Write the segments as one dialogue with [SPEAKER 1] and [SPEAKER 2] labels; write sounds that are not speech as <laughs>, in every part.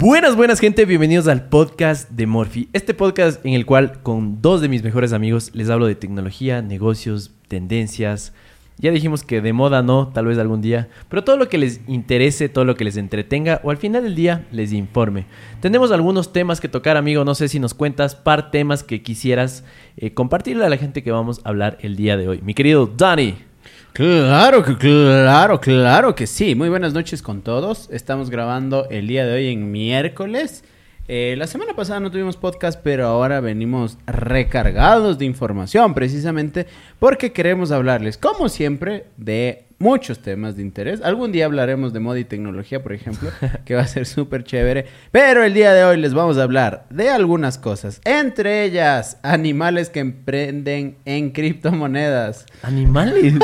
[SPEAKER 1] Buenas, buenas gente, bienvenidos al podcast de Morphy. Este podcast en el cual con dos de mis mejores amigos les hablo de tecnología, negocios, tendencias. Ya dijimos que de moda no, tal vez algún día, pero todo lo que les interese, todo lo que les entretenga o al final del día les informe. Tenemos algunos temas que tocar, amigo, no sé si nos cuentas par temas que quisieras eh, compartirle a la gente que vamos a hablar el día de hoy. Mi querido Dani.
[SPEAKER 2] Claro que claro, claro que sí. Muy buenas noches con todos. Estamos grabando el día de hoy en miércoles. Eh, la semana pasada no tuvimos podcast, pero ahora venimos recargados de información, precisamente porque queremos hablarles, como siempre, de muchos temas de interés. Algún día hablaremos de moda y tecnología, por ejemplo, <laughs> que va a ser súper chévere. Pero el día de hoy les vamos a hablar de algunas cosas, entre ellas animales que emprenden en criptomonedas.
[SPEAKER 1] ¿Animales?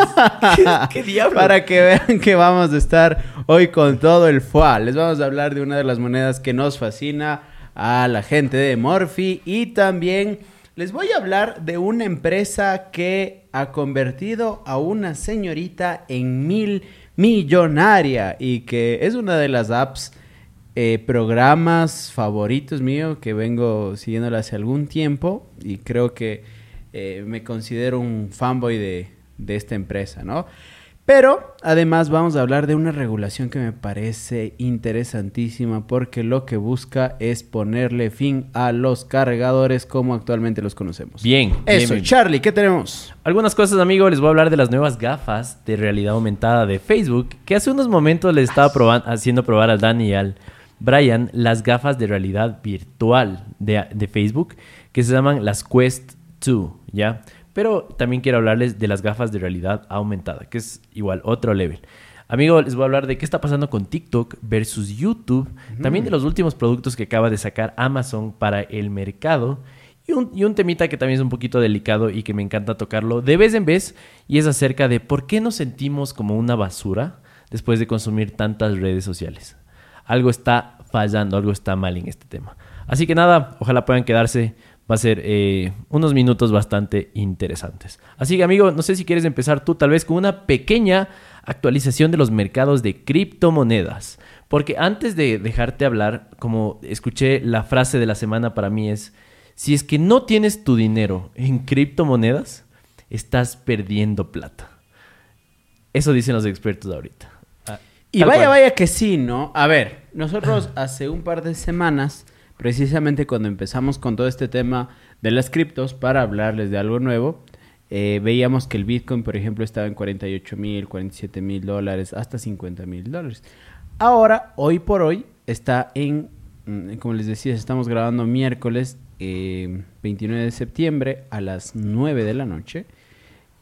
[SPEAKER 1] <laughs> ¿Qué, diablo?
[SPEAKER 2] Para que vean que vamos a estar hoy con todo el FUA. Les vamos a hablar de una de las monedas que nos fascina a la gente de Morphy y también les voy a hablar de una empresa que ha convertido a una señorita en mil millonaria y que es una de las apps, eh, programas favoritos mío que vengo siguiéndola hace algún tiempo y creo que eh, me considero un fanboy de, de esta empresa, ¿no? Pero además vamos a hablar de una regulación que me parece interesantísima porque lo que busca es ponerle fin a los cargadores como actualmente los conocemos.
[SPEAKER 1] Bien.
[SPEAKER 2] Eso,
[SPEAKER 1] bien.
[SPEAKER 2] Charlie, ¿qué tenemos?
[SPEAKER 1] Algunas cosas, amigo, les voy a hablar de las nuevas gafas de realidad aumentada de Facebook, que hace unos momentos les estaba haciendo probar al Dani y al Brian las gafas de realidad virtual de, de Facebook, que se llaman las Quest 2, ¿ya? Pero también quiero hablarles de las gafas de realidad aumentada, que es igual otro level. Amigo, les voy a hablar de qué está pasando con TikTok versus YouTube, también de los últimos productos que acaba de sacar Amazon para el mercado y un, y un temita que también es un poquito delicado y que me encanta tocarlo de vez en vez y es acerca de por qué nos sentimos como una basura después de consumir tantas redes sociales. Algo está fallando, algo está mal en este tema. Así que nada, ojalá puedan quedarse. Va a ser eh, unos minutos bastante interesantes. Así que amigo, no sé si quieres empezar tú tal vez con una pequeña actualización de los mercados de criptomonedas. Porque antes de dejarte hablar, como escuché la frase de la semana para mí es, si es que no tienes tu dinero en criptomonedas, estás perdiendo plata. Eso dicen los expertos ahorita. Ah,
[SPEAKER 2] Y vaya,
[SPEAKER 1] cual.
[SPEAKER 2] vaya que sí, ¿no? A ver, nosotros hace un par de semanas, precisamente cuando empezamos con todo este tema de las criptos, para hablarles de algo nuevo, eh, veíamos que el Bitcoin, por ejemplo, estaba en 48 mil, 47 mil dólares, hasta 50 mil dólares. Ahora, hoy por hoy, está en, mm, como les decía, estamos grabando miércoles eh, 29 de septiembre a las 9 de la noche.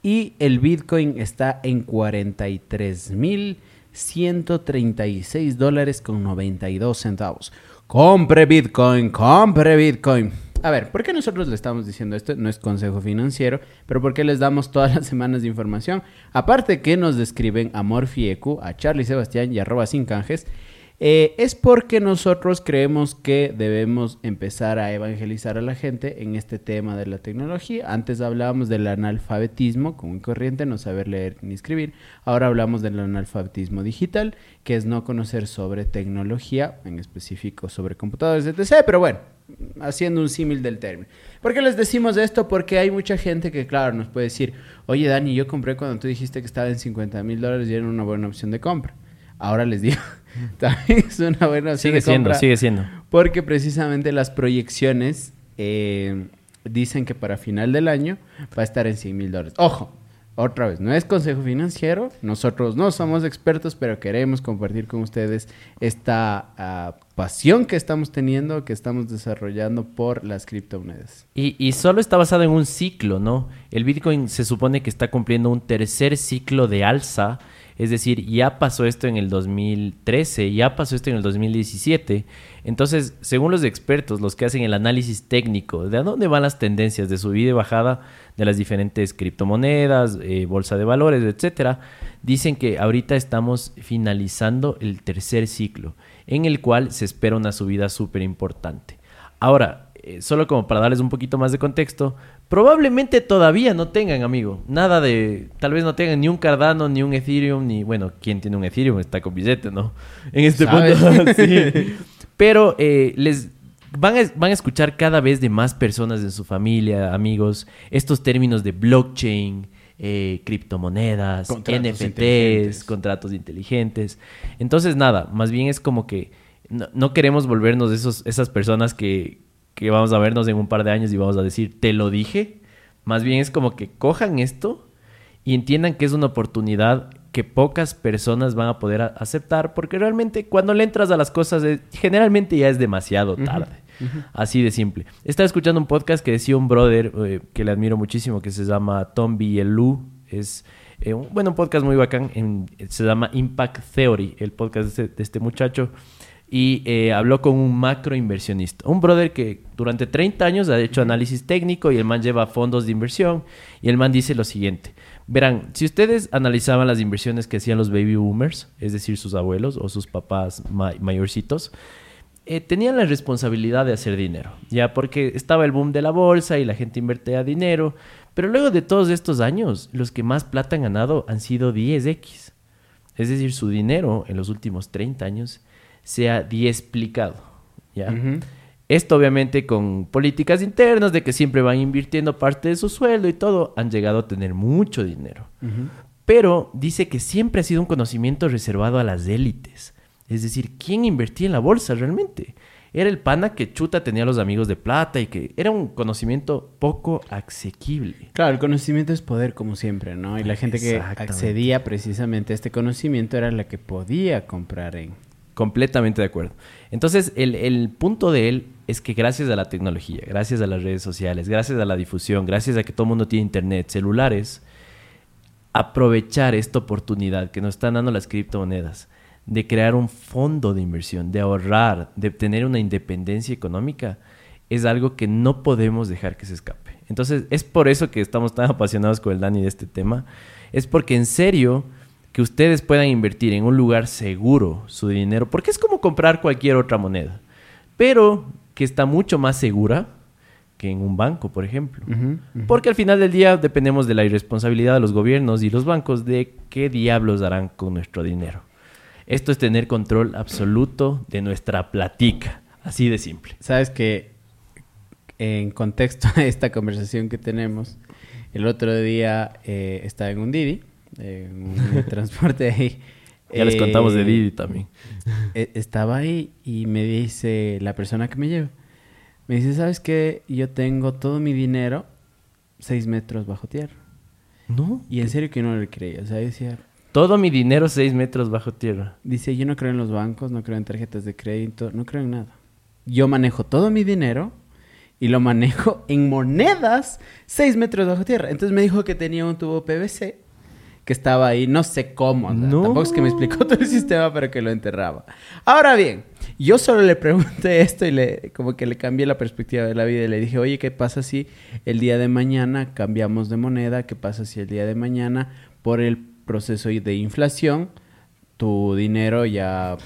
[SPEAKER 2] Y el Bitcoin está en 43 mil 136 dólares con 92 centavos. Compre Bitcoin, compre Bitcoin. A ver, ¿por qué nosotros le estamos diciendo esto? No es consejo financiero, pero ¿por qué les damos todas las semanas de información? Aparte que nos describen a Morfiecu, a Charlie Sebastián y arroba sin canjes, eh, es porque nosotros creemos que debemos empezar a evangelizar a la gente en este tema de la tecnología. Antes hablábamos del analfabetismo común corriente, no saber leer ni escribir. Ahora hablamos del analfabetismo digital, que es no conocer sobre tecnología, en específico sobre computadores, etc. Pero bueno, haciendo un símil del término. ¿Por qué les decimos esto? Porque hay mucha gente que, claro, nos puede decir, oye Dani, yo compré cuando tú dijiste que estaba en 50 mil dólares y era una buena opción de compra. Ahora les digo, <laughs> también es una buena opción
[SPEAKER 1] Sigue
[SPEAKER 2] de
[SPEAKER 1] siendo,
[SPEAKER 2] compra.
[SPEAKER 1] sigue siendo.
[SPEAKER 2] Porque precisamente las proyecciones eh, dicen que para final del año va a estar en 100 mil dólares. Ojo, otra vez, no es consejo financiero, nosotros no somos expertos, pero queremos compartir con ustedes esta ah, pasión que estamos teniendo, que estamos desarrollando por las criptomonedas.
[SPEAKER 1] Y, y solo está basado en un ciclo, ¿no? El Bitcoin se supone que está cumpliendo un tercer ciclo de alza, es decir, ya pasó esto en el 2013, ya pasó esto en el 2017. Entonces, según los expertos, los que hacen el análisis técnico de a dónde van las tendencias de subida y bajada de las diferentes criptomonedas, eh, bolsa de valores, etcétera, dicen que ahorita estamos finalizando el tercer ciclo, en el cual se espera una subida súper importante. Ahora, eh, solo como para darles un poquito más de contexto, probablemente todavía no tengan, amigo, nada de, tal vez no tengan ni un Cardano, ni un Ethereum, ni, bueno, ¿quién tiene un Ethereum? Está con billete, ¿no? <laughs> En este
[SPEAKER 2] ¿Sabes?
[SPEAKER 1] punto, <laughs> sí. <laughs> Pero eh, les van a, van a escuchar cada vez de más personas en su familia, amigos, estos términos de blockchain, eh, criptomonedas,
[SPEAKER 2] Contratos
[SPEAKER 1] NFTs,
[SPEAKER 2] inteligentes.
[SPEAKER 1] contratos inteligentes. Entonces, nada, más bien es como que no, no queremos volvernos esos, esas personas que, que vamos a vernos en un par de años y vamos a decir, te lo dije. Más bien es como que cojan esto y entiendan que es una oportunidad que pocas personas van a poder a- aceptar porque realmente cuando le entras a las cosas generalmente ya es demasiado tarde. Así de simple. Estaba escuchando un podcast que decía un brother eh, que le admiro muchísimo que se llama Tom Bielu. Es eh, un, bueno, un podcast muy bacán. en- se llama Impact Theory, el podcast de este, de este muchacho. Y eh, habló con un macro inversionista. Un brother que durante 30 años ha hecho análisis técnico y el man lleva fondos de inversión. Y el man dice lo siguiente. Verán, si ustedes analizaban las inversiones que hacían los baby boomers, es decir, sus abuelos o sus papás ma- mayorcitos, eh, tenían la responsabilidad de hacer dinero, ya porque estaba el boom de la bolsa y la gente invertía dinero, pero luego de todos estos años, los que más plata han ganado han sido 10x. Es decir, su dinero en los últimos 30 años se ha diesplicado, ¿ya? Esto obviamente con políticas internas de que siempre van invirtiendo parte de su sueldo y todo, han llegado a tener mucho dinero. Pero dice que siempre ha sido un conocimiento reservado a las élites. Es decir, ¿quién invertía en la bolsa realmente? Era el pana que chuta tenía a los amigos de plata y que era un conocimiento poco asequible.
[SPEAKER 2] Claro, el conocimiento es poder, como siempre, ¿no? Y la gente que accedía precisamente a este conocimiento era la que podía comprar en...
[SPEAKER 1] Completamente de acuerdo. Entonces, el, el punto de él es que gracias a la tecnología, gracias a las redes sociales, gracias a la difusión, gracias a que todo el mundo tiene internet, celulares, aprovechar esta oportunidad que nos están dando las criptomonedas de crear un fondo de inversión, de ahorrar, de tener una independencia económica, es algo que no podemos dejar que se escape. Entonces, es por eso que estamos tan apasionados con el Dani de este tema. Es porque en serio que ustedes puedan invertir en un lugar seguro su dinero, porque es como comprar cualquier otra moneda, pero que está mucho más segura que en un banco, por ejemplo. Porque al final del día dependemos de la irresponsabilidad de los gobiernos y los bancos de qué diablos harán con nuestro dinero. Esto es tener control absoluto de nuestra platica. Así de simple.
[SPEAKER 2] Sabes que en contexto <laughs> a esta conversación que tenemos, el otro día eh, estaba en un Didi, un <laughs> transporte ahí.
[SPEAKER 1] Ya les contamos de
[SPEAKER 2] Eh,
[SPEAKER 1] Didi también.
[SPEAKER 2] eh, Estaba ahí y me dice la persona que me lleva, me dice, ¿sabes qué? Yo tengo todo mi dinero seis metros bajo tierra.
[SPEAKER 1] No.
[SPEAKER 2] Y en serio que no le creía. O sea, yo decía,
[SPEAKER 1] Todo mi dinero seis metros bajo tierra.
[SPEAKER 2] dice, yo no creo en los bancos, no creo en tarjetas de crédito, no creo en nada. Yo manejo todo mi dinero y lo manejo en monedas seis metros bajo tierra. Entonces me dijo que tenía un tubo PVC que estaba ahí, no sé cómo.
[SPEAKER 1] No.
[SPEAKER 2] Tampoco es que me explicó <laughs> todo el sistema, pero que lo enterraba. Ahora bien, yo solo le pregunté esto y le como que le cambié la perspectiva de la vida y le dije, oye, ¿qué pasa si el día de mañana cambiamos de moneda? ¿Qué pasa si el día de mañana, por el proceso de inflación, tu dinero ya...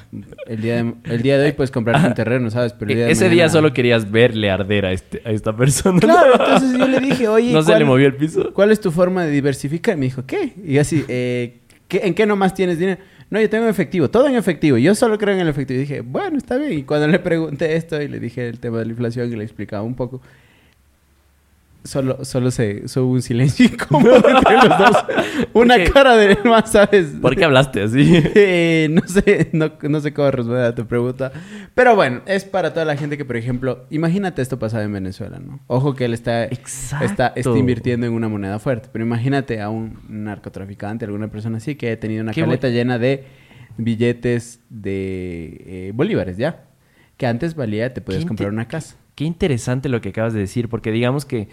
[SPEAKER 2] El día de, el día de hoy puedes comprarte un terreno, ¿sabes? Pero día
[SPEAKER 1] E-, Ese día solo querías verle arder a, este, a esta persona.
[SPEAKER 2] Claro, entonces yo le dije, oye,
[SPEAKER 1] ¿No se
[SPEAKER 2] ¿cuál-
[SPEAKER 1] le movió el piso?
[SPEAKER 2] ¿Cuál es tu forma de diversificar? Y me dijo, ¿qué? Y así, eh, ¿qué- ¿en qué nomás tienes dinero? No, yo tengo efectivo, todo en efectivo. Yo solo creo en el efectivo. Y dije, bueno, está bien. Y cuando le pregunté esto y le dije el tema de la inflación y le explicaba un poco, solo, solo se solo hubo un silencio <laughs> incómodo <laughs> entre los dos. Una cara de <laughs> más, ¿sabes?
[SPEAKER 1] ¿Por qué hablaste así?
[SPEAKER 2] Eh, no sé, no, no sé cómo responder a tu pregunta. Pero bueno, es para toda la gente que, por ejemplo, imagínate esto pasado en Venezuela, ¿no? Ojo que él está, está, está invirtiendo en una moneda fuerte. Pero imagínate a un narcotraficante, alguna persona así, que haya tenido una caleta llena de billetes de eh, bolívares, ¿ya? Que antes valía, te podías comprar una casa.
[SPEAKER 1] Qué interesante lo que acabas de decir, porque digamos que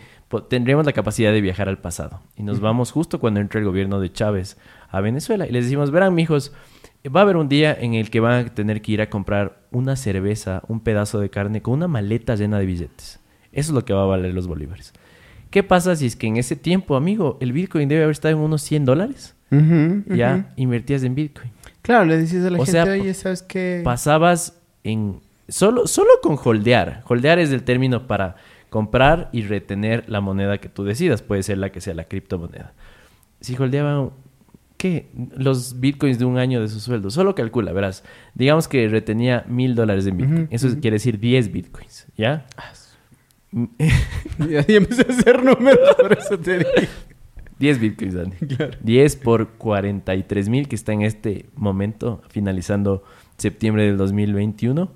[SPEAKER 1] tendremos la capacidad de viajar al pasado y nos vamos justo cuando entra el gobierno de Chávez a Venezuela y les decimos, verán, mijos, va a haber un día en el que van a tener que ir a comprar una cerveza, un pedazo de carne con una maleta llena de billetes. Eso es lo que va a valer los bolívares. ¿Qué pasa si es que en ese tiempo, amigo, el Bitcoin debe haber estado en unos 100 dólares? Ya invertías en Bitcoin.
[SPEAKER 2] Claro, le dices a la
[SPEAKER 1] O
[SPEAKER 2] gente,
[SPEAKER 1] sea,
[SPEAKER 2] oye, ¿sabes qué?
[SPEAKER 1] pasabas en solo solo con holdear. Holdear es el término para comprar y retener la moneda que tú decidas, puede ser la que sea la criptomoneda. Si holdeaban ¿qué? Los bitcoins de un año de su sueldo. Solo calcula, verás. Digamos que retenía mil dólares en bitcoin. Eso quiere decir 10 bitcoins, ¿ya? <laughs>
[SPEAKER 2] Ya, ya empecé a hacer números, por eso te dije. <laughs>
[SPEAKER 1] 10 bitcoins, Dani.
[SPEAKER 2] Claro.
[SPEAKER 1] 10 por 43 mil que está en este momento, finalizando septiembre del 2021.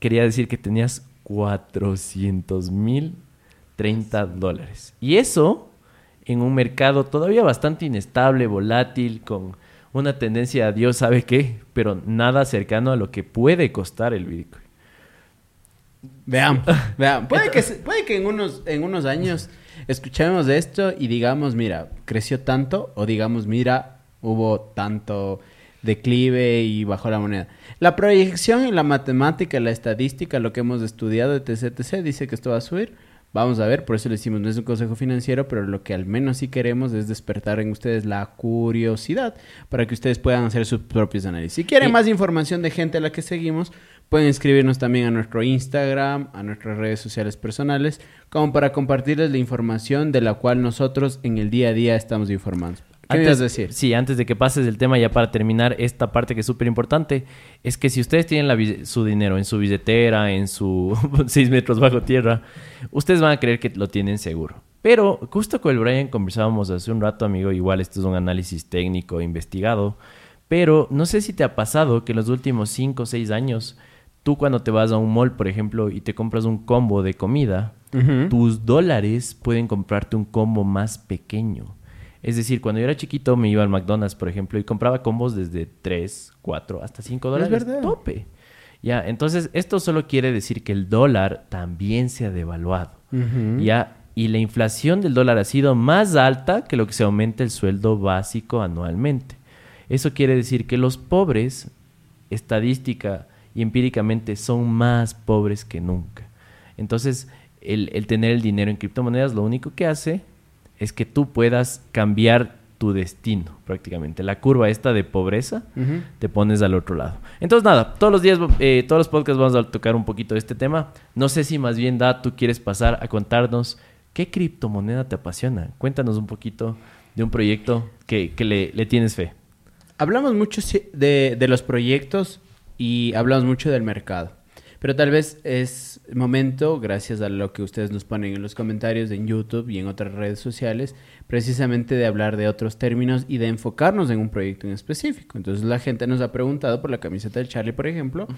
[SPEAKER 1] Quería decir que tenías 400 mil 30 dólares. Y eso en un mercado todavía bastante inestable, volátil, con una tendencia a Dios sabe qué, pero nada cercano a lo que puede costar el Bitcoin.
[SPEAKER 2] Veamos, <laughs> veamos. Puede que, puede que en, unos, en unos años escuchemos esto y digamos, mira, creció tanto, o digamos, mira, hubo tanto declive y bajó la moneda. La proyección en la matemática, la estadística, lo que hemos estudiado de TCTC dice que esto va a subir. Vamos a ver, por eso le decimos, no es un consejo financiero, pero lo que al menos sí queremos es despertar en ustedes la curiosidad para que ustedes puedan hacer sus propios análisis. Si quieren
[SPEAKER 1] Y-
[SPEAKER 2] más información de gente a la que seguimos, pueden escribirnos también a nuestro Instagram, a nuestras redes sociales personales, como para compartirles la información de la cual nosotros en el día a día estamos informando. ¿Qué me ibas a decir?
[SPEAKER 1] Sí, antes de que pases el tema, ya para terminar esta parte que es súper importante, es que si ustedes tienen la su dinero en su billetera, en su <laughs> 6 metros bajo tierra, ustedes van a creer que lo tienen seguro. Pero justo con el Brian conversábamos hace un rato, amigo, igual esto es un análisis técnico investigado, pero no sé si te ha pasado que en los últimos 5 o 6 años, tú cuando te vas a un mall, por ejemplo, y te compras un combo de comida, tus dólares pueden comprarte un combo más pequeño. Es decir, cuando yo era chiquito me iba al McDonald's, por ejemplo, y compraba combos desde 3, 4, hasta 5 dólares.
[SPEAKER 2] verdad.
[SPEAKER 1] Tope. Ya, entonces esto solo quiere decir que el dólar también se ha devaluado. Ya, y la inflación del dólar ha sido más alta que lo que se aumenta el sueldo básico anualmente. Eso quiere decir que los pobres, estadística y empíricamente, son más pobres que nunca. Entonces, el, el tener el dinero en criptomonedas lo único que hace es que tú puedas cambiar tu destino prácticamente. La curva esta de pobreza te pones al otro lado. Entonces, nada, todos los días, eh, todos los podcasts vamos a tocar un poquito de este tema. No sé si más bien, Da, tú quieres pasar a contarnos qué criptomoneda te apasiona. Cuéntanos un poquito de un proyecto que, que le, le tienes fe.
[SPEAKER 2] Hablamos mucho de, de los proyectos y hablamos mucho del mercado. Pero tal vez es momento, gracias a lo que ustedes nos ponen en los comentarios en YouTube y en otras redes sociales, precisamente de hablar de otros términos y de enfocarnos en un proyecto en específico. Entonces la gente nos ha preguntado por la camiseta del Charlie, por ejemplo,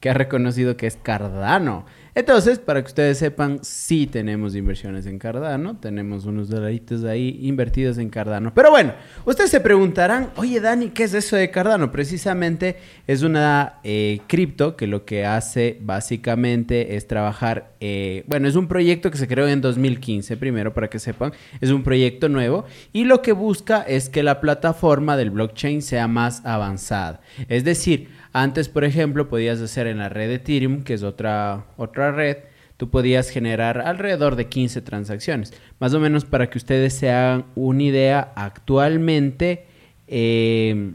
[SPEAKER 2] que ha reconocido que es Cardano. Entonces, para que ustedes sepan, sí tenemos inversiones en Cardano, tenemos unos dolaritos ahí invertidos en Cardano. Pero bueno, ustedes se preguntarán, oye Dani, ¿qué es eso de Cardano? Precisamente es una eh, cripto que lo que hace básicamente es trabajar, eh, bueno, es un proyecto que se creó en 2015, primero para que sepan, es un proyecto nuevo y lo que busca es que la plataforma del blockchain sea más avanzada. Es decir, antes, por ejemplo, podías hacer en la red Ethereum, que es otra, otra red, tú podías generar alrededor de 15 transacciones. Más o menos para que ustedes se hagan una idea, actualmente eh,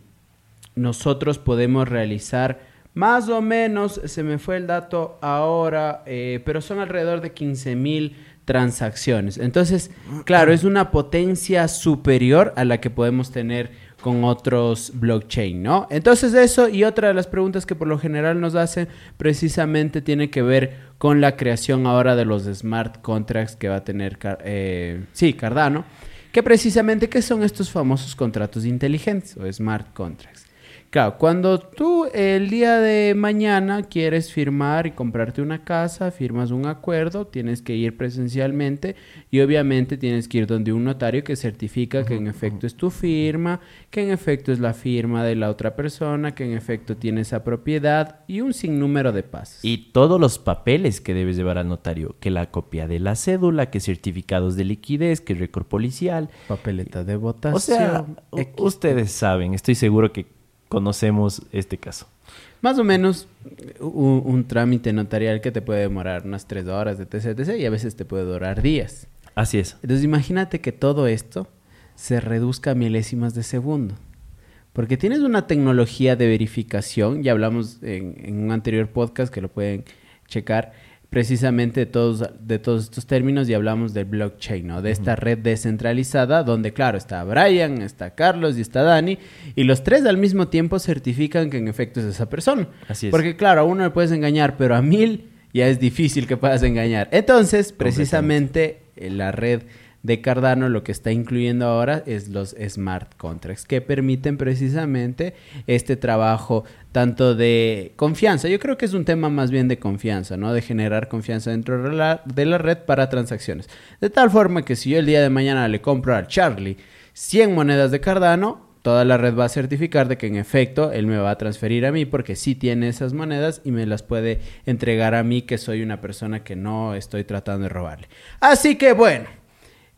[SPEAKER 2] nosotros podemos realizar más o menos, se me fue el dato ahora, eh, pero son alrededor de 15 mil transacciones. Entonces, claro, es una potencia superior a la que podemos tener con otros blockchain, ¿no? Entonces eso y otra de las preguntas que por lo general nos hacen precisamente tiene que ver con la creación ahora de los smart contracts que va a tener, eh, sí, Cardano, que precisamente, ¿qué son estos famosos contratos inteligentes o smart contracts? Claro, cuando tú el día de mañana quieres firmar y comprarte una casa, firmas un acuerdo, tienes que ir presencialmente y obviamente tienes que ir donde un notario que certifica que en efecto es tu firma, que en efecto es la firma de la otra persona, que en efecto tiene esa propiedad y un sinnúmero de pasos.
[SPEAKER 1] Y todos los papeles que debes llevar al notario, que la copia de la cédula, que certificados de liquidez, que récord policial.
[SPEAKER 2] papeleta de votación.
[SPEAKER 1] O sea,
[SPEAKER 2] X.
[SPEAKER 1] ustedes saben, estoy seguro que conocemos este caso.
[SPEAKER 2] Más o menos un, un trámite notarial que te puede demorar unas tres horas de TCTC y a veces te puede durar días.
[SPEAKER 1] Así es.
[SPEAKER 2] Entonces imagínate que todo esto se reduzca a milésimas de segundo. Porque tienes una tecnología de verificación, ya hablamos en, en un anterior podcast que lo pueden checar, precisamente de todos, de todos estos términos y hablamos del blockchain, ¿no? De esta red descentralizada donde, claro, está Brian, está Carlos y está Dani y los tres al mismo tiempo certifican que en efecto es esa persona.
[SPEAKER 1] Así es.
[SPEAKER 2] Porque, claro, a uno le puedes engañar, pero a mil ya es difícil que puedas engañar. Entonces, precisamente eh, la red de Cardano lo que está incluyendo ahora es los smart contracts que permiten precisamente este trabajo tanto de confianza. Yo creo que es un tema más bien de confianza, ¿no? De generar confianza dentro de la, red para transacciones. De tal forma que si yo el día de mañana le compro a Charlie 100 monedas de Cardano, toda la red va a certificar de que en efecto él me va a transferir a mí porque sí tiene esas monedas y me las puede entregar a mí que soy una persona que no estoy tratando de robarle. Así que bueno,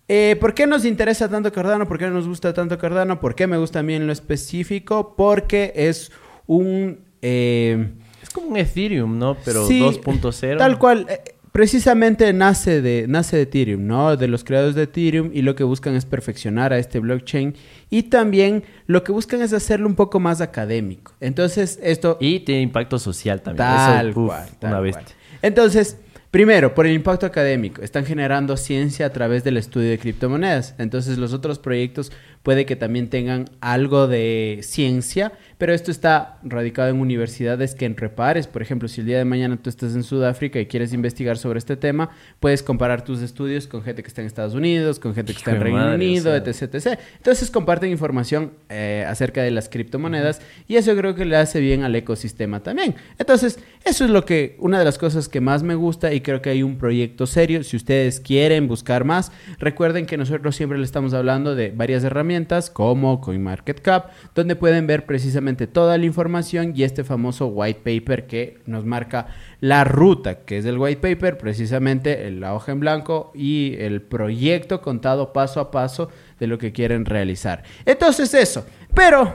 [SPEAKER 2] eh, ¿Por qué nos interesa tanto Cardano? ¿Por qué nos gusta tanto Cardano? ¿Por qué me gusta a mí en lo específico? Porque es un...
[SPEAKER 1] Eh, es como un Ethereum, ¿no? Pero 2.0.
[SPEAKER 2] Tal cual. Eh, precisamente nace de, nace de Ethereum, ¿no? De los creadores de Ethereum y lo que buscan es perfeccionar a este blockchain y también lo que buscan es hacerlo un poco más académico. Entonces, esto...
[SPEAKER 1] Y tiene impacto social también.
[SPEAKER 2] Tal cual. una vez. Entonces, Primero, por el impacto académico. Están generando ciencia a través del estudio de criptomonedas. Entonces los otros proyectos puede que también tengan algo de ciencia, pero esto está radicado en universidades que en repares, por ejemplo, si el día de mañana tú estás en Sudáfrica y quieres investigar sobre este tema, puedes comparar tus estudios con gente que está en Estados Unidos, con gente que está en Reino Unido, etc, etc. Entonces comparten información eh, acerca de las criptomonedas y eso creo que le hace bien al ecosistema también. Entonces, eso es lo que, una de las cosas que más me gusta y creo que hay un proyecto serio. Si ustedes quieren buscar más, recuerden que nosotros siempre le estamos hablando de varias herramientas como CoinMarketCap, donde pueden ver precisamente toda la información y este famoso white paper que nos marca la ruta, que es el white paper, precisamente la hoja en blanco y el proyecto contado paso a paso de lo que quieren realizar. Entonces eso, pero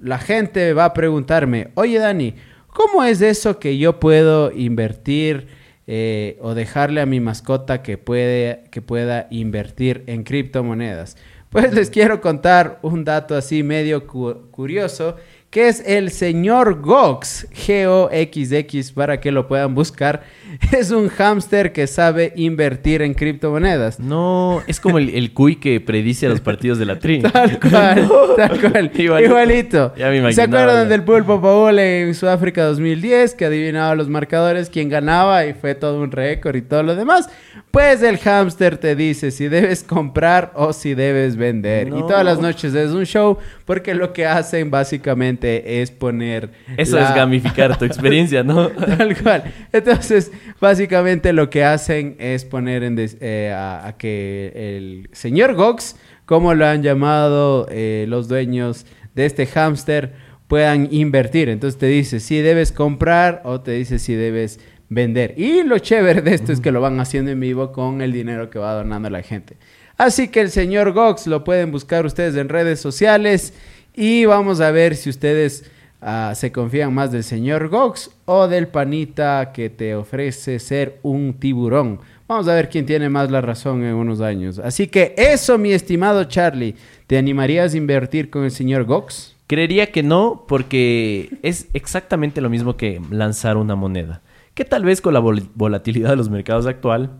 [SPEAKER 2] la gente va a preguntarme, oye Dani, ¿cómo es eso que yo puedo invertir? Eh, o dejarle a mi mascota que, puede, que pueda invertir en criptomonedas. Pues les quiero contar un dato así medio curioso que es el señor Gox, G-O-X-X, para que lo puedan buscar. <laughs> Es un hámster que sabe invertir en criptomonedas.
[SPEAKER 1] No, es como el, el cuy que predice los partidos de la tri. <laughs>
[SPEAKER 2] tal cual, <laughs> tal cual. Igualito. ¿Se acuerdan del pulpo Paul en Sudáfrica 2010 que adivinaba los marcadores, quién ganaba y fue todo un récord y todo lo demás? Pues el hámster te dice si debes comprar o si debes vender. Y todas las noches es un show porque lo que hacen básicamente es poner...
[SPEAKER 1] Eso es gamificar tu experiencia, ¿no? <laughs>
[SPEAKER 2] Tal cual. Entonces, básicamente lo que hacen es poner en eh, a, que el señor Gox, como lo han llamado eh, los dueños de este hámster, puedan invertir. Entonces te dice si debes comprar o te dice si debes vender. Y lo chévere de esto es que lo van haciendo en vivo con el dinero que va donando la gente. Así que el señor Gox lo pueden buscar ustedes en redes sociales y vamos a ver si ustedes ah, se confían más del señor Gox o del panita que te ofrece ser un tiburón. Vamos a ver quién tiene más la razón en unos años. Así que eso, mi estimado Charlie, ¿te animarías a invertir con el señor Gox?
[SPEAKER 1] Creería que no, porque es exactamente lo mismo que lanzar una moneda. Que tal vez con la volatilidad de los mercados actual,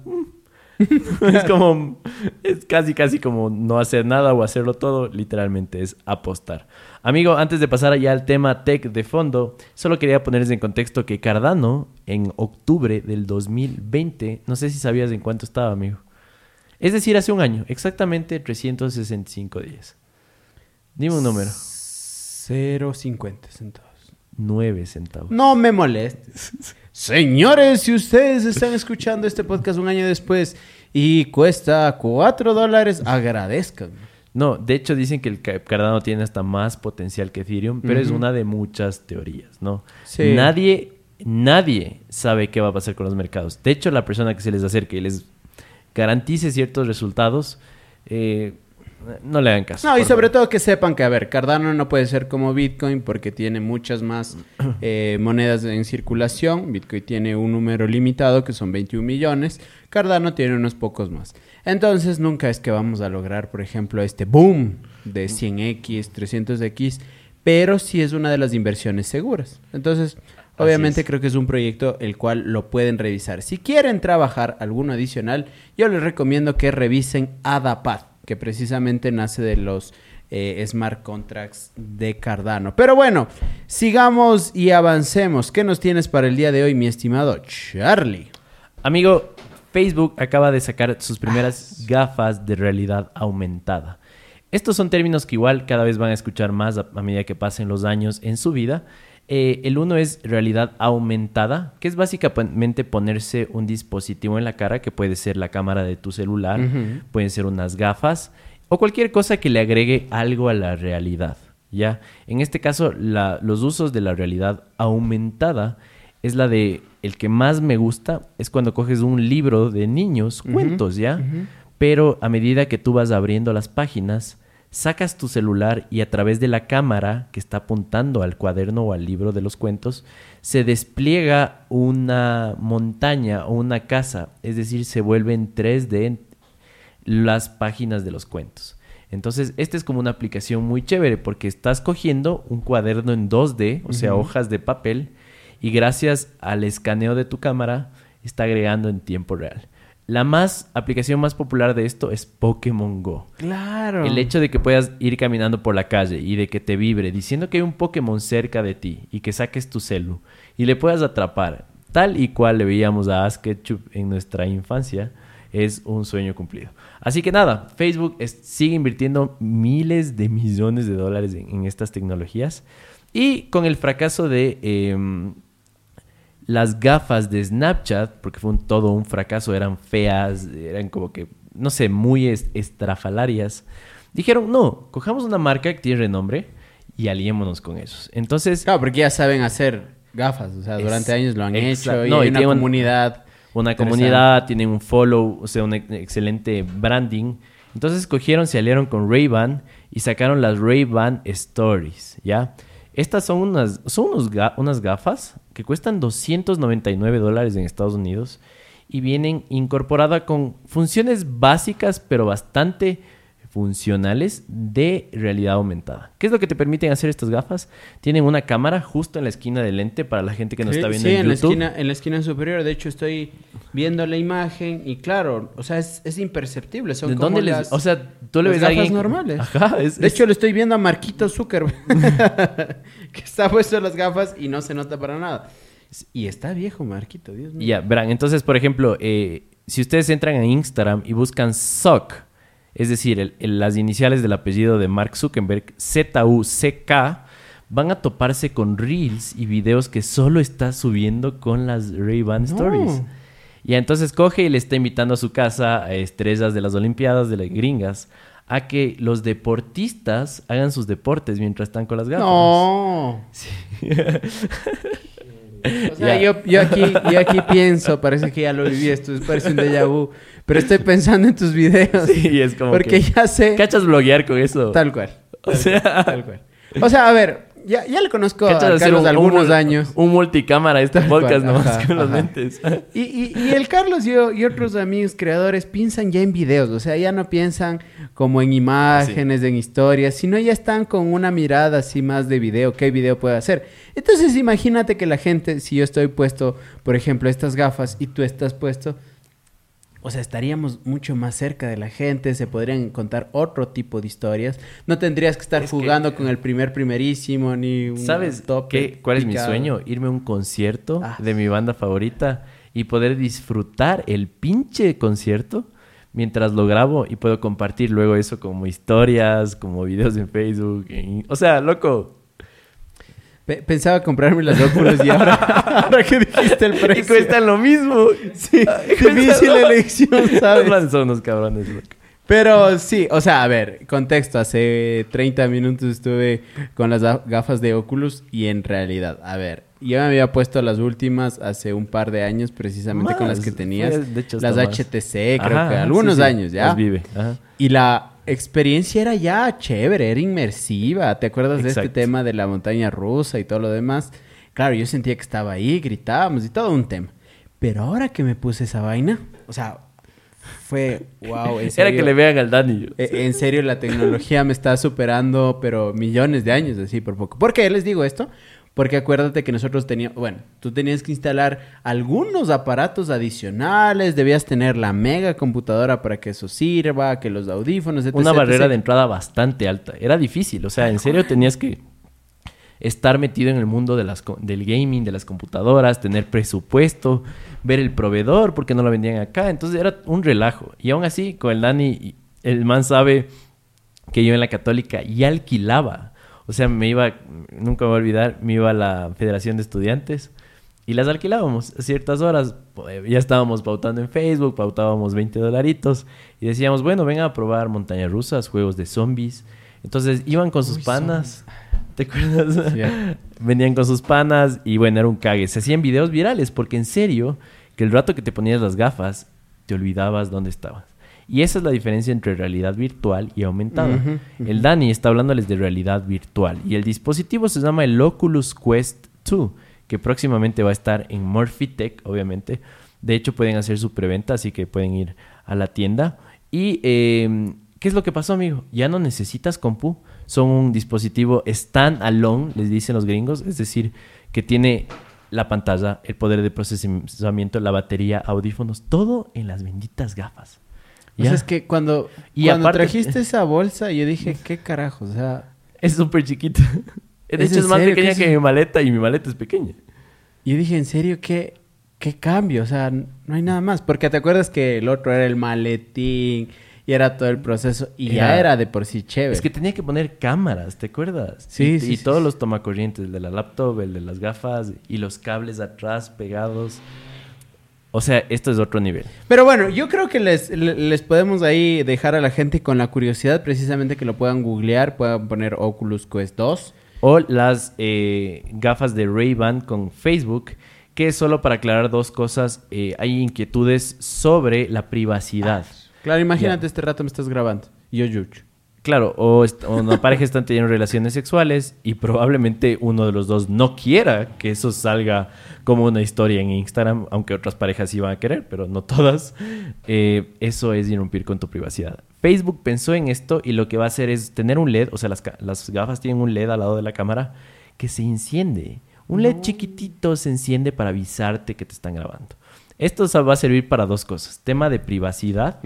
[SPEAKER 1] <laughs> es como, es casi, casi como no hacer nada o hacerlo todo, literalmente es apostar. Amigo, antes de pasar allá al tema tech de fondo, solo quería ponerles en contexto que Cardano en octubre del 2020, no sé si sabías en cuánto estaba, amigo. Es decir, hace un año, exactamente 365 días. Dime un número.
[SPEAKER 2] 0.50 centavos.
[SPEAKER 1] 9 centavos.
[SPEAKER 2] No me molestes. <laughs> Señores, si ustedes están escuchando este podcast un año después y cuesta 4 dólares, agradezcan.
[SPEAKER 1] No, de hecho dicen que el Cardano tiene hasta más potencial que Ethereum, pero es una de muchas teorías, ¿no? Nadie, nadie sabe qué va a pasar con los mercados. De hecho, la persona que se les acerque y les garantice ciertos resultados, eh, no le hagan caso.
[SPEAKER 2] No, y sobre todo que sepan que, a ver, Cardano no puede ser como Bitcoin porque tiene muchas más <clears throat> eh, monedas en circulación. Bitcoin tiene un número limitado que son 21 millones. Cardano tiene unos pocos más. Entonces, nunca es que vamos a lograr, por ejemplo, este boom de 100x, 300x, pero sí es una de las inversiones seguras. Entonces, Obviamente creo que es un proyecto el cual lo pueden revisar. Si quieren trabajar alguno adicional, yo les recomiendo que revisen Adapad, que precisamente nace de los eh, smart contracts de Cardano. Pero bueno, sigamos y avancemos. ¿Qué nos tienes para el día de hoy, mi estimado Charlie?
[SPEAKER 1] Amigo, Facebook acaba de sacar sus primeras gafas de realidad aumentada. Estos son términos que igual cada vez van a escuchar más a, a medida que pasen los años en su vida. Eh, el uno es realidad aumentada, que es básicamente ponerse un dispositivo en la cara, que puede ser la cámara de tu celular,
[SPEAKER 2] Ujú.
[SPEAKER 1] pueden ser unas gafas o cualquier cosa que le agregue algo a la realidad. ¿ya? En este caso, la- los usos de la realidad aumentada es la de el que más me gusta es cuando coges un libro de niños, cuentos, ¿ya? Pero a medida que tú vas abriendo las páginas, sacas tu celular y a través de la cámara que está apuntando al cuaderno o al libro de los cuentos, se despliega una montaña o una casa, es decir, se vuelve en 3D las páginas de los cuentos. Entonces, esta es como una aplicación muy chévere porque estás cogiendo un cuaderno en 2D, o sea, hojas de papel, y gracias al escaneo de tu cámara está agregando en tiempo real. La más aplicación más popular de esto es Pokémon Go.
[SPEAKER 2] Claro.
[SPEAKER 1] El hecho de que puedas ir caminando por la calle y de que te vibre diciendo que hay un Pokémon cerca de ti y que saques tu celu y le puedas atrapar, tal y cual le veíamos a Ash Ketchum en nuestra infancia, es un sueño cumplido. Así que nada, Facebook es- sigue invirtiendo miles de millones de dólares en, en estas tecnologías y con el fracaso de... em, las gafas de Snapchat, porque fue un, todo un fracaso, eran feas, eran como que, no sé, muy est- estrafalarias. Dijeron, no, cojamos una marca que tiene renombre y aliémonos con esos. Entonces,
[SPEAKER 2] Claro, porque ya saben hacer gafas. O sea, durante años lo han hecho y
[SPEAKER 1] No,
[SPEAKER 2] hay
[SPEAKER 1] y
[SPEAKER 2] una comunidad.
[SPEAKER 1] una comunidad, tienen un follow, o sea, un ex- excelente branding. Entonces cogieron, se aliaron con Ray-Ban y sacaron las Ray-Ban Stories, ¿ya? Estas son unas, son unos ga- unas gafas que cuestan 299 dólares en Estados Unidos y vienen incorporadas con funciones básicas, pero bastante funcionales de realidad aumentada. ¿Qué es lo que te permiten hacer estas gafas? Tienen una cámara justo en la esquina del lente para la gente que nos
[SPEAKER 2] Sí,
[SPEAKER 1] está viendo
[SPEAKER 2] sí,
[SPEAKER 1] en,
[SPEAKER 2] en, la
[SPEAKER 1] YouTube.
[SPEAKER 2] esquina, en la esquina superior. De hecho, estoy viendo la imagen y claro, o sea, es, es imperceptible. Son
[SPEAKER 1] ¿De
[SPEAKER 2] como
[SPEAKER 1] dónde les...?
[SPEAKER 2] las-
[SPEAKER 1] O sea, tú le ves a
[SPEAKER 2] gafas
[SPEAKER 1] alguien...
[SPEAKER 2] normales.
[SPEAKER 1] Ajá, es...
[SPEAKER 2] De
[SPEAKER 1] es-
[SPEAKER 2] hecho, le estoy viendo a Marquito Zuckerberg <laughs> <laughs> que está puesto las gafas y no se nota para nada. Y está viejo, Marquito, Dios mío.
[SPEAKER 1] Ya, verán, entonces, por ejemplo, eh, si ustedes entran a Instagram y buscan Zuck, es decir, el- el- las iniciales del apellido de Mark Zuckerberg, Z-U-C-K, van a toparse con reels y videos que solo está subiendo con las Ray-Ban
[SPEAKER 2] No.
[SPEAKER 1] Stories. Y entonces coge y le está invitando a su casa a estrellas de las Olimpiadas de las gringas a que los deportistas hagan sus deportes mientras están con las gafas.
[SPEAKER 2] No. <laughs> <laughs> O sea, yo, yo aquí, yo aquí pienso, parece que ya lo viví, esto es- parece un déjà vu, pero estoy pensando en tus videos.
[SPEAKER 1] Sí, es como
[SPEAKER 2] Porque
[SPEAKER 1] que...
[SPEAKER 2] ya sé.
[SPEAKER 1] ¿Cachas bloguear con eso?
[SPEAKER 2] Tal cual.
[SPEAKER 1] O sea...
[SPEAKER 2] Tal cual. O sea, a ver, ya, ya le conozco a
[SPEAKER 1] ¿Cachas hacer
[SPEAKER 2] Carlos
[SPEAKER 1] un-
[SPEAKER 2] de algunos
[SPEAKER 1] un-
[SPEAKER 2] años.
[SPEAKER 1] Un multicámara este podcast
[SPEAKER 2] ajá,
[SPEAKER 1] con los lentes. <laughs>
[SPEAKER 2] Y, y- y el Carlos y, yo- y otros amigos creadores piensan ya en videos, o sea, ya no piensan como en imágenes, en historias, sino ya están con una mirada así más de video, qué video puede hacer. Entonces imagínate que la gente, si yo estoy puesto, por ejemplo, estas gafas y tú estás puesto, o sea, estaríamos mucho más cerca de la gente, se podrían contar otro tipo de historias, no tendrías que estar
[SPEAKER 1] Es que-
[SPEAKER 2] jugando con el primer primerísimo ni un
[SPEAKER 1] ¿Sabes
[SPEAKER 2] tope
[SPEAKER 1] qué, cuál es mi sueño? Irme a un concierto
[SPEAKER 2] Ah.
[SPEAKER 1] de mi banda favorita y poder disfrutar el pinche concierto mientras lo grabo y puedo compartir luego eso como historias, como videos en Facebook. en- O sea, loco.
[SPEAKER 2] Pe- Pensaba comprarme las óculos y ahora, <laughs> ahora que dijiste el
[SPEAKER 1] Y
[SPEAKER 2] precio.
[SPEAKER 1] cuestan lo mismo.
[SPEAKER 2] Sí, <laughs> difícil elección, <laughs>
[SPEAKER 1] Los
[SPEAKER 2] ¿sabes?
[SPEAKER 1] son unos cabrones, loco.
[SPEAKER 2] Pero sí, o sea, a ver, contexto. Hace 30 minutos estuve con las ga- gafas de Oculus y en realidad, a ver, yo me había puesto las últimas hace un par de años precisamente con las que tenías.
[SPEAKER 1] fue, de hecho,
[SPEAKER 2] las. HTC, creo
[SPEAKER 1] Ajá,
[SPEAKER 2] que algunos
[SPEAKER 1] sí, sí.
[SPEAKER 2] años ya.
[SPEAKER 1] Las vive. Ajá.
[SPEAKER 2] Y la experiencia era ya chévere, era inmersiva. ¿Te acuerdas de este
[SPEAKER 1] Exacto.
[SPEAKER 2] tema de la montaña rusa y todo lo demás? Claro, yo sentía que estaba ahí, gritábamos y todo un tema. Pero ahora que me puse esa vaina, o sea, fue wow. En <laughs>
[SPEAKER 1] Era
[SPEAKER 2] serio,
[SPEAKER 1] que le vean al Dani.
[SPEAKER 2] eh, En serio, la tecnología me está superando, pero millones de años así por poco. ¿Por qué les digo esto? Porque acuérdate que nosotros teníamos, bueno, tú tenías que instalar algunos aparatos adicionales, debías tener la mega computadora para que eso sirva, que los audífonos,
[SPEAKER 1] etc. Una barrera de entrada bastante alta. Era difícil, o sea, en serio tenías que estar metido en el mundo de las, del gaming, de las computadoras, tener presupuesto, ver el proveedor porque no lo vendían acá. Entonces era un relajo. Y aún así, con el Dani, el man sabe que yo en la católica ya alquilaba o sea, me iba, nunca me voy a olvidar, me iba a la Federación de Estudiantes y las alquilábamos a ciertas horas. Ya estábamos pautando en Facebook, pautábamos 20 dolaritos y decíamos, bueno, vengan a probar montañas rusas, juegos de zombies. Entonces iban con sus panas. <laughs> ¿Te acuerdas? Venían con sus panas y bueno, era un cague. Se hacían videos virales porque en serio, que el rato que te ponías las gafas, te olvidabas dónde estabas. Y esa es la diferencia entre realidad virtual y aumentada. El Dani está hablándoles de realidad virtual y el dispositivo se llama el Oculus Quest 2, que próximamente va a estar en Murphy Tech, obviamente. De hecho, pueden hacer su preventa, así que pueden ir a la tienda. ¿Y em, qué es lo que pasó, amigo? Ya no necesitas compu. Son un dispositivo stand-alone, les dicen los gringos. Es decir, que tiene la pantalla, el poder de procesamiento, la batería, audífonos, todo en las benditas gafas.
[SPEAKER 2] Es que cuando, y cuando trajiste esa bolsa, yo dije, ¿qué carajo? O sea...
[SPEAKER 1] Es súper chiquita. De hecho, es más pequeña que mi maleta y mi maleta es pequeña.
[SPEAKER 2] Yo dije, ¿en serio qué, qué cambio? O sea, no hay nada más. Porque te acuerdas que el otro era el maletín y era todo el proceso y ya era de por sí chévere.
[SPEAKER 1] Es que tenía que poner cámaras, ¿te acuerdas?
[SPEAKER 2] Sí,
[SPEAKER 1] y,
[SPEAKER 2] sí.
[SPEAKER 1] Y todos los tomacorrientes, el de la laptop, el de las gafas y los cables atrás pegados. O sea, esto es otro nivel.
[SPEAKER 2] Pero bueno, yo creo que les, les podemos ahí dejar a la gente con la curiosidad, precisamente que lo puedan googlear, puedan poner Oculus Quest 2.
[SPEAKER 1] O las eh, gafas de Ray-Ban con Facebook, que es solo para aclarar dos cosas, eh, hay inquietudes sobre la privacidad.
[SPEAKER 2] claro, imagínate este rato me estás grabando. Yo, Yucho.
[SPEAKER 1] Claro, o, una pareja están teniendo relaciones sexuales y probablemente uno de los dos no quiera que eso salga como una historia en Instagram, aunque otras parejas sí van a querer, pero no todas. Eh, eso es irrumpir con tu privacidad. Facebook pensó en esto y lo que va a hacer es tener un LED, o sea, las, las gafas tienen un LED al lado de la cámara que se enciende. Un LED chiquitito se enciende para avisarte que te están grabando. Esto va a servir para dos cosas. Tema de privacidad,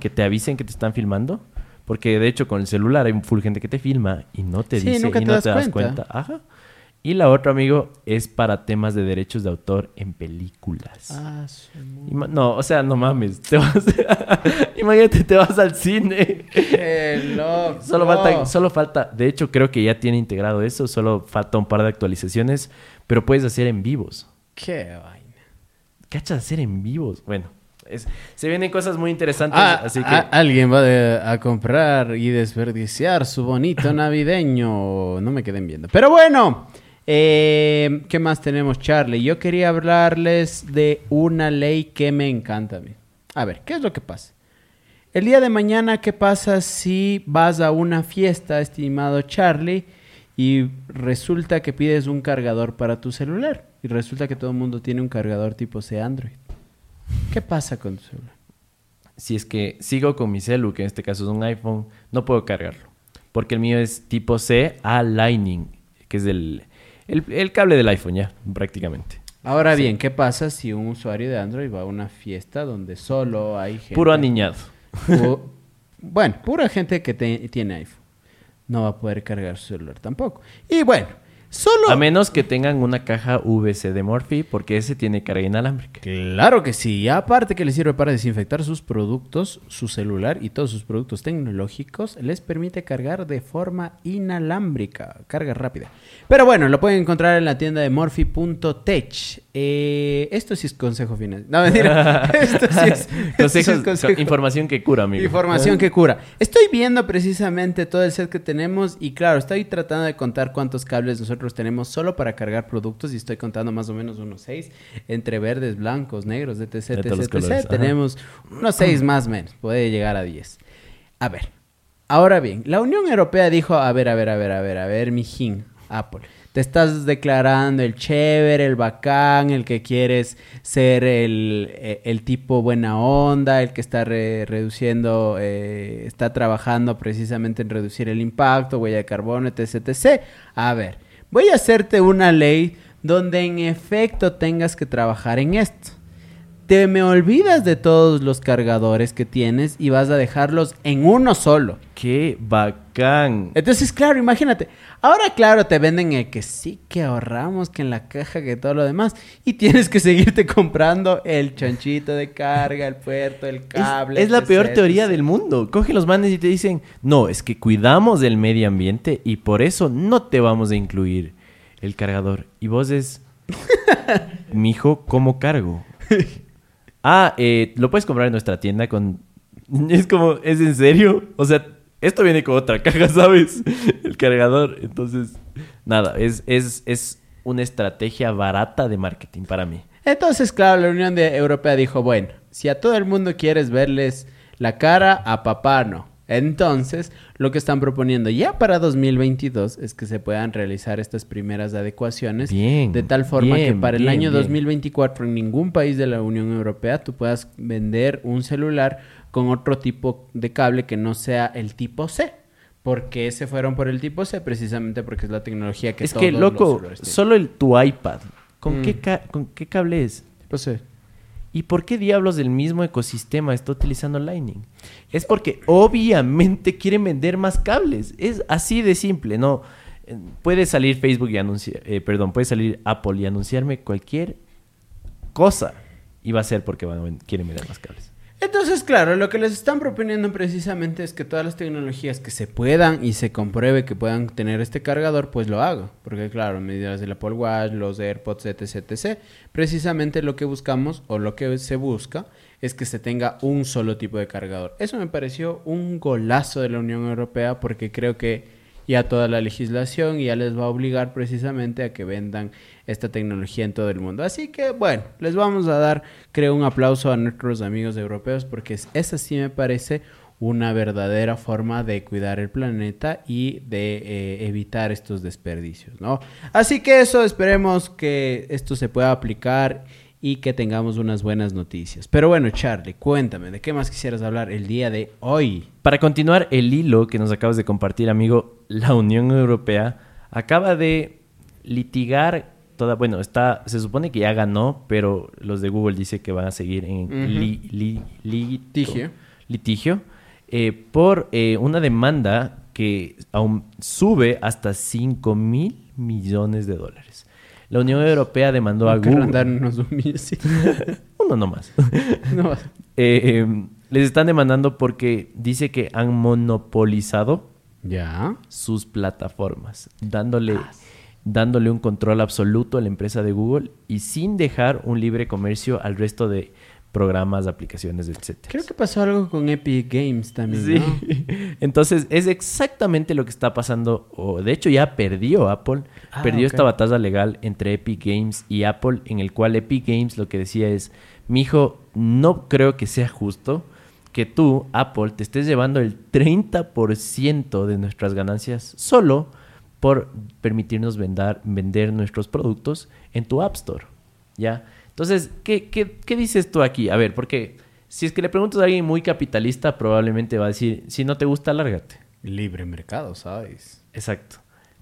[SPEAKER 1] que te avisen que te están filmando porque de hecho con el celular hay un full gente que te filma y no te dice y no te das cuenta. Ajá. Y la otra, amigo, es para temas de derechos de autor en películas. Ah, no, o sea, no mames. <laughs> Imagínate, te vas al cine.
[SPEAKER 2] Qué loco.
[SPEAKER 1] Solo falta, solo falta, de hecho, creo que ya tiene integrado eso. Solo falta un par de actualizaciones, pero puedes hacer en vivos.
[SPEAKER 2] Qué vaina.
[SPEAKER 1] ¿Cachas hacer en vivos? Bueno, se vienen cosas muy interesantes,
[SPEAKER 2] ah,
[SPEAKER 1] así que...
[SPEAKER 2] alguien va a comprar y desperdiciar su bonito navideño. No me queden viendo. Pero bueno, eh, ¿qué más tenemos, Charlie? Yo quería hablarles de una ley que me encanta a mí. A ver, ¿qué es lo que pasa? El día de mañana, ¿qué pasa si vas a una fiesta, estimado Charlie, y resulta que pides un cargador para tu celular? Y resulta que todo el mundo tiene un cargador tipo C Android. ¿Qué pasa con tu celular?
[SPEAKER 1] Si es que sigo con mi celu, que en este caso es un iPhone, no puedo cargarlo. Porque el mío es tipo C a Lightning, que es el, el, cable del iPhone ya, prácticamente.
[SPEAKER 2] Ahora bien, ¿qué pasa si un usuario de Android va a una fiesta donde solo hay gente...
[SPEAKER 1] Puro aniñado. <laughs>
[SPEAKER 2] bueno, pura gente que tiene iPhone. No va a poder cargar su celular tampoco. Y bueno, Solo...
[SPEAKER 1] A menos que tengan una caja VC de Morphy, porque ese tiene carga inalámbrica.
[SPEAKER 2] Claro que sí. Y aparte que le sirve para desinfectar sus productos, su celular y todos sus productos tecnológicos, les permite cargar de forma inalámbrica, carga rápida. Pero bueno, lo pueden encontrar en la tienda de morphy.tech. Eh, esto sí es consejo final. No, mentira. <laughs> esto sí
[SPEAKER 1] es, Información que cura, amigo.
[SPEAKER 2] Información que cura. Estoy viendo precisamente todo el set que tenemos y claro, estoy tratando de contar cuántos cables nosotros tenemos solo para cargar productos y estoy contando más o menos unos seis entre verdes, blancos, negros, etc, etc, etc. Tenemos unos seis más o menos, puede llegar a diez. A ver, ahora bien, la Unión Europea dijo, a ver, a ver, a ver, a ver, a ver, mijín, Apple te estás declarando el chévere, el bacán, el que quieres ser el, e, tipo buena onda, el que está reduciendo, eh, está trabajando precisamente en reducir el impacto, huella de carbono, etc, etc. A ver, voy a hacerte una ley donde en efecto tengas que trabajar en esto te me olvidas de todos los cargadores que tienes y vas a dejarlos en uno solo.
[SPEAKER 1] ¡Qué bacán!
[SPEAKER 2] Entonces, claro, imagínate. Ahora, claro, te venden el que sí que ahorramos, que en la caja, que todo lo demás. Y tienes que seguirte <laughs> comprando el chanchito de carga, el puerto, el cable.
[SPEAKER 1] Es, la peor teoría del mundo. Coge los manes y te dicen, no, es que cuidamos del medio ambiente y por eso no te vamos a incluir el cargador. Y vos es, <laughs> mijo, ¿cómo cargo? <laughs> Ah, eh, lo puedes comprar en nuestra tienda con... Es como, ¿es en serio? O sea, esto viene con otra caja, <laughs> ¿sabes? El cargador. Entonces, nada, es, es, es una estrategia barata de marketing para mí.
[SPEAKER 2] Entonces, claro, la Unión Europea dijo, bueno, si a todo el mundo quieres verles la cara, a papá no. Entonces, lo que están proponiendo ya para 2022 es que se puedan realizar estas primeras adecuaciones de tal forma que para el año 2024 en ningún país de la Unión Europea tú puedas vender un celular con otro tipo de cable que no sea el tipo C. Porque se fueron por el tipo C precisamente porque es la tecnología que
[SPEAKER 1] Es que, loco, solo el, tu iPad, ¿con, qué mm. ¿con qué cable es?
[SPEAKER 2] Tipo C.
[SPEAKER 1] ¿Y por qué diablos el mismo ecosistema está utilizando Lightning? Es porque obviamente quieren vender más cables. Es así de simple, ¿no? Puede salir Facebook y anunciar, eh, perdón, puede salir Apple y anunciarme cualquier cosa. Y va a ser porque quieren vender más cables.
[SPEAKER 2] Entonces, claro, lo que les están proponiendo precisamente es que todas las tecnologías que se puedan y se compruebe que puedan tener este cargador, pues lo haga. Porque, claro, medidas del Apple Watch, los AirPods, etc, etc. Precisamente lo que buscamos o lo que se busca es que se tenga un solo tipo de cargador. Eso me pareció un golazo de la Unión Europea porque creo que ya toda la legislación ya les va a obligar precisamente a que vendan esta tecnología en todo el mundo. Así que bueno, les vamos a dar, creo, un aplauso a nuestros amigos europeos porque esa sí me parece una verdadera forma de cuidar el planeta y de eh, evitar estos desperdicios, ¿no? Así que eso, esperemos que esto se pueda aplicar y que tengamos unas buenas noticias. Pero bueno, Charlie, cuéntame, ¿de qué más quisieras hablar el día de hoy?
[SPEAKER 1] Para continuar el hilo que nos acabas de compartir, amigo, la Unión Europea acaba de litigar toda, bueno, está, se supone que ya ganó, pero los de Google dice que van a seguir en litigio, litigio eh, por eh, una demanda que aún sube hasta 5 mil millones de dólares. La Unión Europea demandó a Google.
[SPEAKER 2] unos <laughs>
[SPEAKER 1] Uno nomás. no. <laughs> Eh, em, les están demandando porque dice que han monopolizado
[SPEAKER 2] ya
[SPEAKER 1] sus plataformas, dándole, ah, dándole un control absoluto a la empresa de Google y sin dejar un libre comercio al resto de programas, aplicaciones, etc.
[SPEAKER 2] Creo que pasó algo con Epic Games también.
[SPEAKER 1] Sí. <laughs> Entonces es exactamente lo que está pasando, o de hecho ya perdió Apple, ah, perdió esta batalla legal entre Epic Games y Apple, en el cual Epic Games lo que decía es, mi hijo, no creo que sea justo que tú, Apple, te estés llevando el 30% de nuestras ganancias solo por permitirnos vender, vender nuestros productos en tu App Store. ¿Ya? Entonces, ¿qué, ¿qué, dices tú aquí? A ver, porque si es que le preguntas a alguien muy capitalista, probablemente va a decir, si no te gusta, lárgate.
[SPEAKER 2] Libre mercado, ¿sabes?
[SPEAKER 1] Exacto.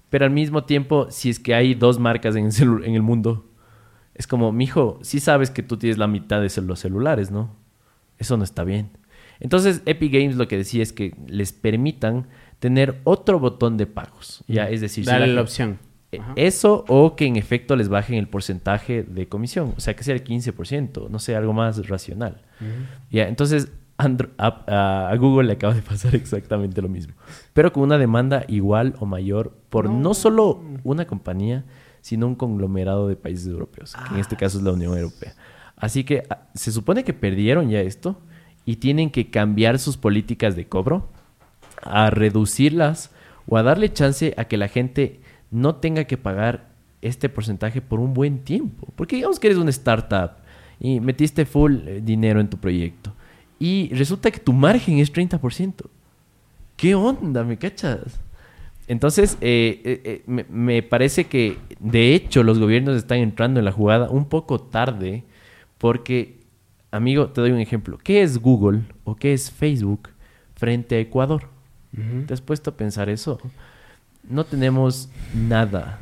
[SPEAKER 1] Pero al mismo tiempo, si es que hay dos marcas en el, en el mundo, es como, mijo, sí sabes que tú tienes la mitad de los celulares, ¿no? Eso no está bien. Entonces, Epic Games lo que decía es que les permitan tener otro botón de pagos. Ya, es decir,
[SPEAKER 2] darle la opción.
[SPEAKER 1] Eso o que en efecto les bajen el porcentaje de comisión, o sea, que sea el 15%, no sé, algo más racional. Ya, entonces a, Google le acaba de pasar <laughs> exactamente lo mismo, pero con una demanda igual o mayor por no, solo una compañía, sino un conglomerado de países europeos, que en este caso es la Unión Europea. Así que ah, se supone que perdieron ya esto y tienen que cambiar sus políticas de cobro, a reducirlas o a darle chance a que la gente no tenga que pagar este porcentaje por un buen tiempo. Porque digamos que eres una startup y metiste full eh, dinero en tu proyecto y resulta que tu margen es 30%. ¿Qué onda? ¿Me cachas? Entonces, eh, eh, me, me, parece que de hecho los gobiernos están entrando en la jugada un poco tarde porque, amigo, te doy un ejemplo. ¿Qué es Google o qué es Facebook frente a Ecuador? ¿Te has puesto a pensar eso? No tenemos nada.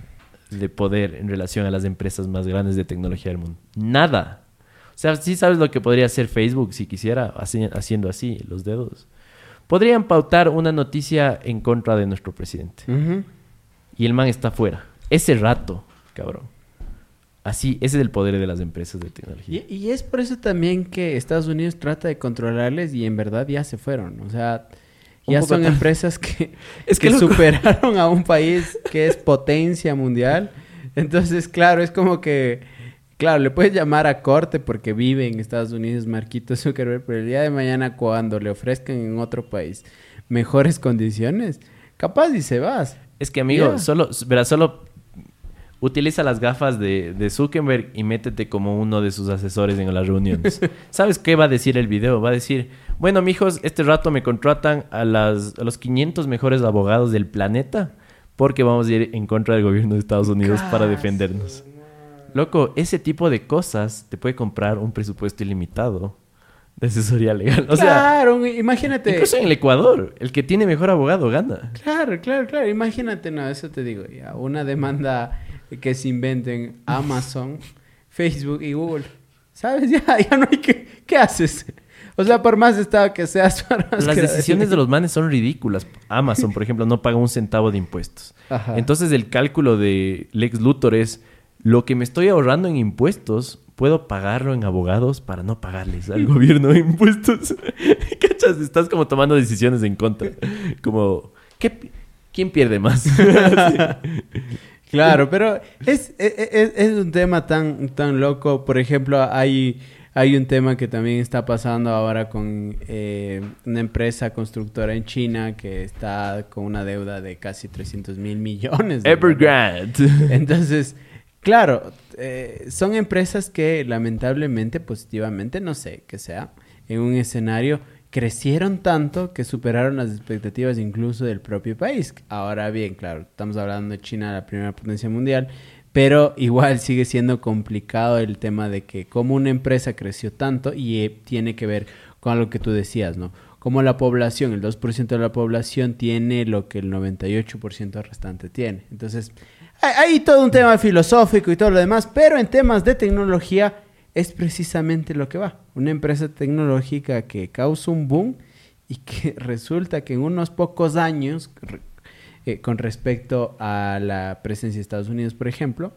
[SPEAKER 1] de poder en relación a las empresas más grandes de tecnología del mundo. Nada. O sea, sí sabes lo que podría hacer Facebook si quisiera, haciendo así, los dedos. Podrían pautar una noticia en contra de nuestro presidente. Y el man está fuera. Ese rato, cabrón. Así, ese es el poder de las empresas de tecnología.
[SPEAKER 2] Y, es por eso también que Estados Unidos trata de controlarles y en verdad ya se fueron. O sea, ya son empresas que, <laughs> es que, superaron a un país que es potencia mundial. Entonces, claro, es como que, claro, le puedes llamar a corte porque vive en Estados Unidos Marquito Zuckerberg, pero el día de mañana cuando le ofrezcan en otro país mejores condiciones, capaz y se vas.
[SPEAKER 1] Es que, amigo, solo, verás, solo utiliza las gafas de, de, Zuckerberg y métete como uno de sus asesores en las reuniones. <laughs> ¿Sabes qué va a decir el video? Va a decir, bueno, mijos, este rato me contratan a, las, a los 500 mejores abogados del planeta porque vamos a ir en contra del gobierno de Estados Unidos para defendernos. Loco, ese tipo de cosas te puede comprar un presupuesto ilimitado de asesoría legal. O
[SPEAKER 2] claro, imagínate.
[SPEAKER 1] Incluso en el Ecuador, el que tiene mejor abogado gana.
[SPEAKER 2] Claro, claro, claro. Imagínate, no, eso te digo ya. Una demanda que se inventen <laughs> Amazon, Facebook y Google. ¿Sabes? <laughs> Ya, ya no hay que... ¿Qué haces? O sea, por más estado que seas... <laughs>
[SPEAKER 1] Las decisiones de los manes son ridículas. Amazon, por ejemplo, no paga un centavo de impuestos. Entonces el cálculo de Lex Luthor es... Lo que me estoy ahorrando en impuestos, puedo pagarlo en abogados para no pagarles al gobierno impuestos. ¿Cachas? Estás como tomando decisiones en contra. Como... ¿qué, ¿Quién pierde más?
[SPEAKER 2] Claro, <laughs> pero es, e, e, es, un tema tan, tan loco. Por ejemplo, hay, hay un tema que también está pasando ahora con eh, una empresa constructora en China que está con una deuda de casi 300 mil millones.
[SPEAKER 1] Evergrande.
[SPEAKER 2] Entonces, claro, eh, son empresas que lamentablemente, positivamente, no sé qué sea, en un escenario crecieron tanto que superaron las expectativas incluso del propio país. Ahora bien, claro, estamos hablando de China, la primera potencia mundial, pero igual <laughs> sigue siendo complicado el tema de que como una empresa creció tanto y eh, tiene que ver con lo que tú decías, ¿no? Como la población, el 2% de la población tiene lo que el 98% restante tiene. Entonces, hay todo un tema filosófico y todo lo demás, pero en temas de tecnología es precisamente lo que va. Una empresa tecnológica que causa un boom y que <laughs> resulta que en unos pocos años, eh, con respecto a la presencia de Estados Unidos, por ejemplo,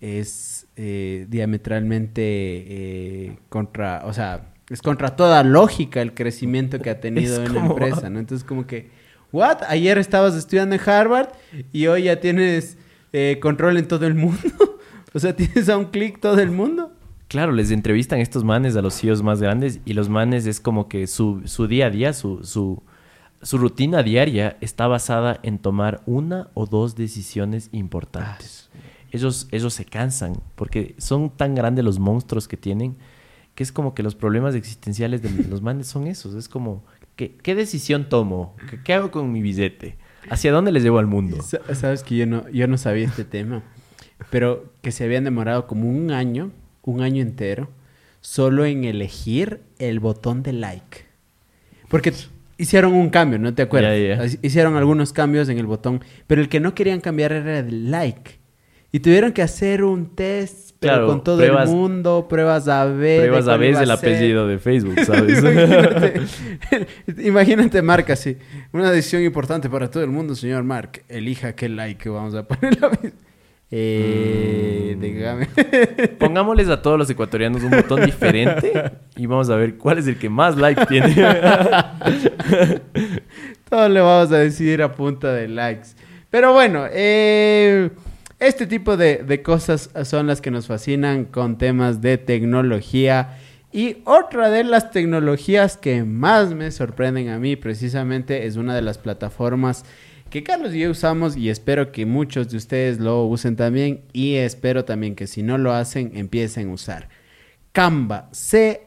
[SPEAKER 2] es eh, diametralmente eh, contra, o sea, es contra toda lógica el crecimiento que ha tenido en la empresa, ¿no? Entonces como que, ¿what? Ayer estabas estudiando en Harvard y hoy ya tienes control en todo el mundo. <laughs> o sea, tienes a un clic todo el mundo.
[SPEAKER 1] Claro, les entrevistan estos manes a los CEOs más grandes y los manes es como que su, su día a día, su, su, su, rutina diaria está basada en tomar una o dos decisiones importantes. Ah, ellos, ellos se cansan porque son tan grandes los monstruos que tienen que es como que los problemas existenciales de los manes son esos. Es como, ¿qué, qué decisión tomo? ¿Qué, ¿Qué, hago con mi billete? ¿Hacia dónde les llevo al mundo?
[SPEAKER 2] Sabes que yo no, yo no sabía este tema, pero que se habían demorado como un año un año entero solo en elegir el botón de like. Porque hicieron un cambio, ¿no te acuerdas? Hicieron algunos cambios en el botón, pero el que no querían cambiar era el like. Y tuvieron que hacer un test, pero con todo el mundo, pruebas a ver.
[SPEAKER 1] Pruebas a ver el apellido de Facebook, <laughs> ¿sabes? <laughs>
[SPEAKER 2] imagínate, Mark, así. Una decisión importante para todo el mundo, señor Mark. Elija qué like vamos a poner. Eh,
[SPEAKER 1] mm. <laughs> Pongámosles a todos los ecuatorianos un botón diferente y vamos a ver cuál es el que más like tiene. <laughs>
[SPEAKER 2] Todo le vamos a decidir a punta de likes. Pero bueno, eh, este tipo de, de cosas son las que nos fascinan con temas de tecnología. Y otra de las tecnologías que más me sorprenden a mí precisamente es una de las plataformas que Carlos y yo usamos y espero que muchos de ustedes lo usen también y espero también que si no lo hacen empiecen a usar. Canva, C-A-N-V-A.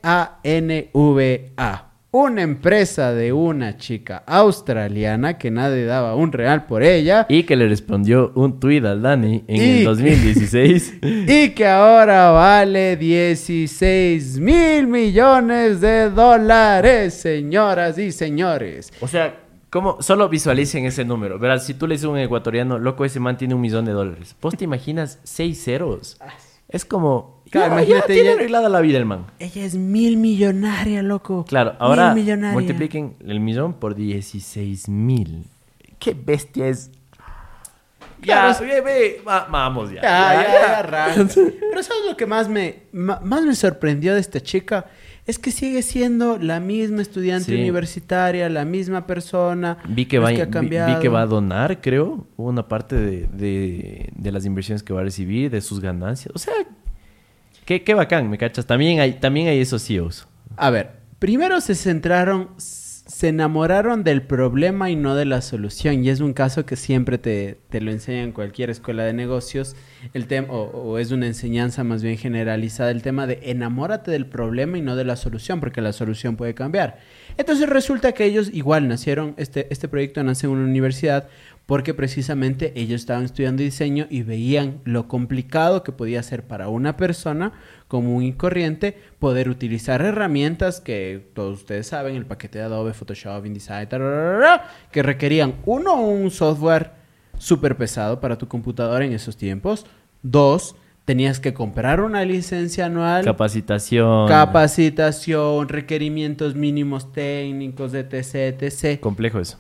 [SPEAKER 2] Una empresa de una chica australiana que nadie daba un real por ella.
[SPEAKER 1] Y que le respondió un tweet al Dani en el 2016. <laughs>
[SPEAKER 2] y que ahora vale 16 mil millones de dólares, señoras y señores.
[SPEAKER 1] O sea, ¿Cómo? Solo visualicen ese número. Verás, si tú le dices a un ecuatoriano, loco, ese man tiene un millón de dólares. ¿Vos te imaginas seis ceros? Es como...
[SPEAKER 2] Claro,
[SPEAKER 1] ya,
[SPEAKER 2] imagínate,
[SPEAKER 1] ya tiene
[SPEAKER 2] ya-
[SPEAKER 1] arreglada la vida el man.
[SPEAKER 2] Ella es mil millonaria, loco.
[SPEAKER 1] Claro, ahora
[SPEAKER 2] Mil millonaria.
[SPEAKER 1] multipliquen el millón por 16 mil. ¡Qué bestia es!
[SPEAKER 2] Claro,
[SPEAKER 1] Ya, ve, ve, va- vamos ya.
[SPEAKER 2] Ya,
[SPEAKER 1] Ya,
[SPEAKER 2] ya,
[SPEAKER 1] ya. <laughs>
[SPEAKER 2] Pero ¿sabes lo que más me, más me sorprendió de esta chica? Es que sigue siendo la misma estudiante
[SPEAKER 1] Sí.
[SPEAKER 2] universitaria, la misma persona.
[SPEAKER 1] Vi que, va,
[SPEAKER 2] es ha
[SPEAKER 1] vi- que va a donar, creo, una parte de, de- de las inversiones que va a recibir, de sus ganancias. O sea, qué, qué bacán, ¿me cachas? También hay, también hay esos CEOs.
[SPEAKER 2] A ver, primero se centraron, se enamoraron del problema y no de la solución. Y es un caso que siempre te, te lo enseña en cualquier escuela de negocios. El tema, o, o es una enseñanza más bien generalizada, el tema de enamórate del problema y no de la solución, porque la solución puede cambiar. Entonces resulta que ellos igual nacieron, este, este proyecto nace en una universidad porque precisamente ellos estaban estudiando diseño y veían lo complicado que podía ser para una persona común y corriente poder utilizar herramientas que todos ustedes saben, el paquete de Adobe, Photoshop, InDesign, tararara, que requerían uno, un software súper pesado para tu computadora en esos tiempos, dos, tenías que comprar una licencia anual,
[SPEAKER 1] Capacitación.
[SPEAKER 2] capacitación, requerimientos mínimos técnicos, etc, etc.
[SPEAKER 1] Complejo eso.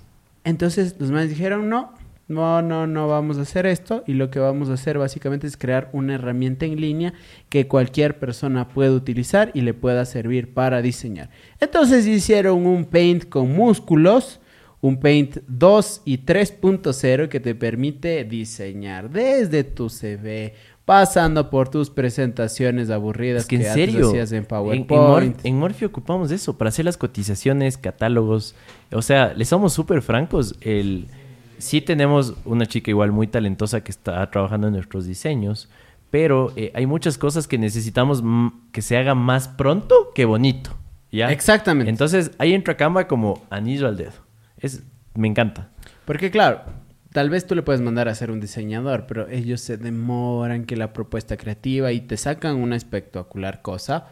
[SPEAKER 2] Entonces los más dijeron, no, no, no, no vamos a hacer esto y lo que vamos a hacer básicamente es crear una herramienta en línea que cualquier persona pueda utilizar y le pueda servir para diseñar. Entonces hicieron un paint con músculos, un paint 2 y 3.0 que te permite diseñar desde tu CV, pasando por tus presentaciones aburridas
[SPEAKER 1] Es que en
[SPEAKER 2] antes
[SPEAKER 1] serio,
[SPEAKER 2] hacías en
[SPEAKER 1] en, en,
[SPEAKER 2] PowerPoint.
[SPEAKER 1] Mor- en Morphy ocupamos eso para hacer las cotizaciones, catálogos. O sea, le somos súper francos. El, sí tenemos una chica igual muy talentosa que está trabajando en nuestros diseños, pero eh, hay muchas cosas que necesitamos que se haga más pronto que bonito. ¿ya?
[SPEAKER 2] Exactamente.
[SPEAKER 1] Entonces ahí entra Canva como anillo al dedo. Es, me encanta.
[SPEAKER 2] Porque claro, tal vez tú le puedes mandar a hacer un diseñador, pero ellos se demoran que la propuesta creativa y te sacan una espectacular cosa.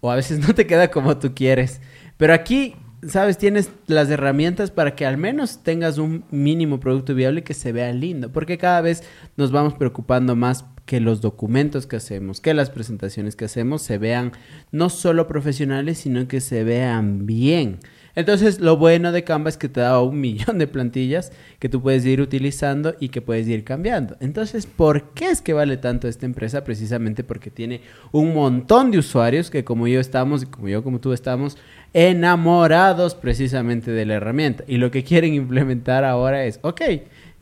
[SPEAKER 2] O a veces <laughs> no te queda como tú quieres. Pero aquí, sabes, tienes las herramientas para que al menos tengas un mínimo producto viable que se vea lindo. Porque cada vez nos vamos preocupando más que los documentos que hacemos, que las presentaciones que hacemos se vean no solo profesionales, sino que se vean bien. Entonces, lo bueno de Canva es que te da un <laughs> millón de plantillas que tú puedes ir utilizando y que puedes ir cambiando. Entonces, ¿por qué es que vale tanto esta empresa? Precisamente porque tiene un montón de usuarios que como yo estamos y como yo como tú estamos enamorados precisamente de la herramienta. Y lo que quieren implementar ahora es, ok,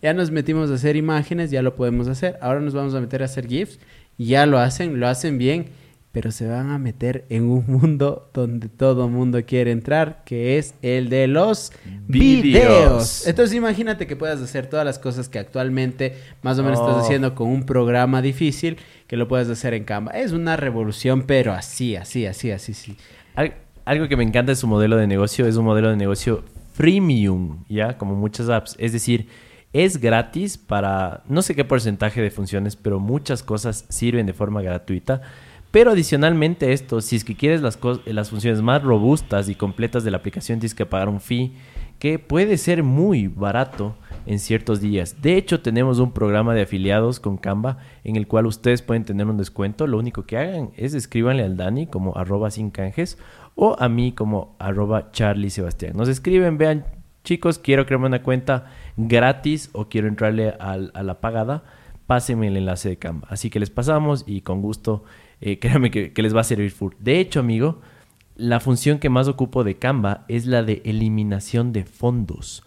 [SPEAKER 2] ya nos metimos a hacer imágenes, ya lo podemos hacer. Ahora nos vamos a meter a hacer GIFs. Ya lo hacen, lo hacen bien pero se van a meter en un mundo donde todo mundo quiere entrar, que es el de los
[SPEAKER 1] Videos.
[SPEAKER 2] videos. Entonces imagínate que puedas hacer todas las cosas que actualmente más o menos
[SPEAKER 1] Oh.
[SPEAKER 2] estás haciendo con un programa difícil, que lo puedas hacer en Canva. Es una revolución, pero así, así, así, así, sí.
[SPEAKER 1] Al- algo que me encanta de su modelo de negocio es un modelo de negocio freemium, ¿ya? Como muchas apps. Es decir, es gratis para no sé qué porcentaje de funciones, pero muchas cosas sirven de forma gratuita. Pero adicionalmente esto, si es que quieres las, cos- las funciones más robustas y completas de la aplicación, tienes que pagar un fee que puede ser muy barato en ciertos días. De hecho, tenemos un programa de afiliados con Canva en el cual ustedes pueden tener un descuento. Lo único que hagan es escríbanle al Dani como arroba sin canjes o a mí como arroba Charlie Sebastián. Nos escriben, vean, chicos, quiero crearme una cuenta gratis o quiero entrarle a la pagada. Pásenme el enlace de Canva. Así que les pasamos y con gusto, eh, <laughs> créanme que, que les va a servir full. De hecho, amigo, la función que más ocupo de Canva es la de eliminación de fondos.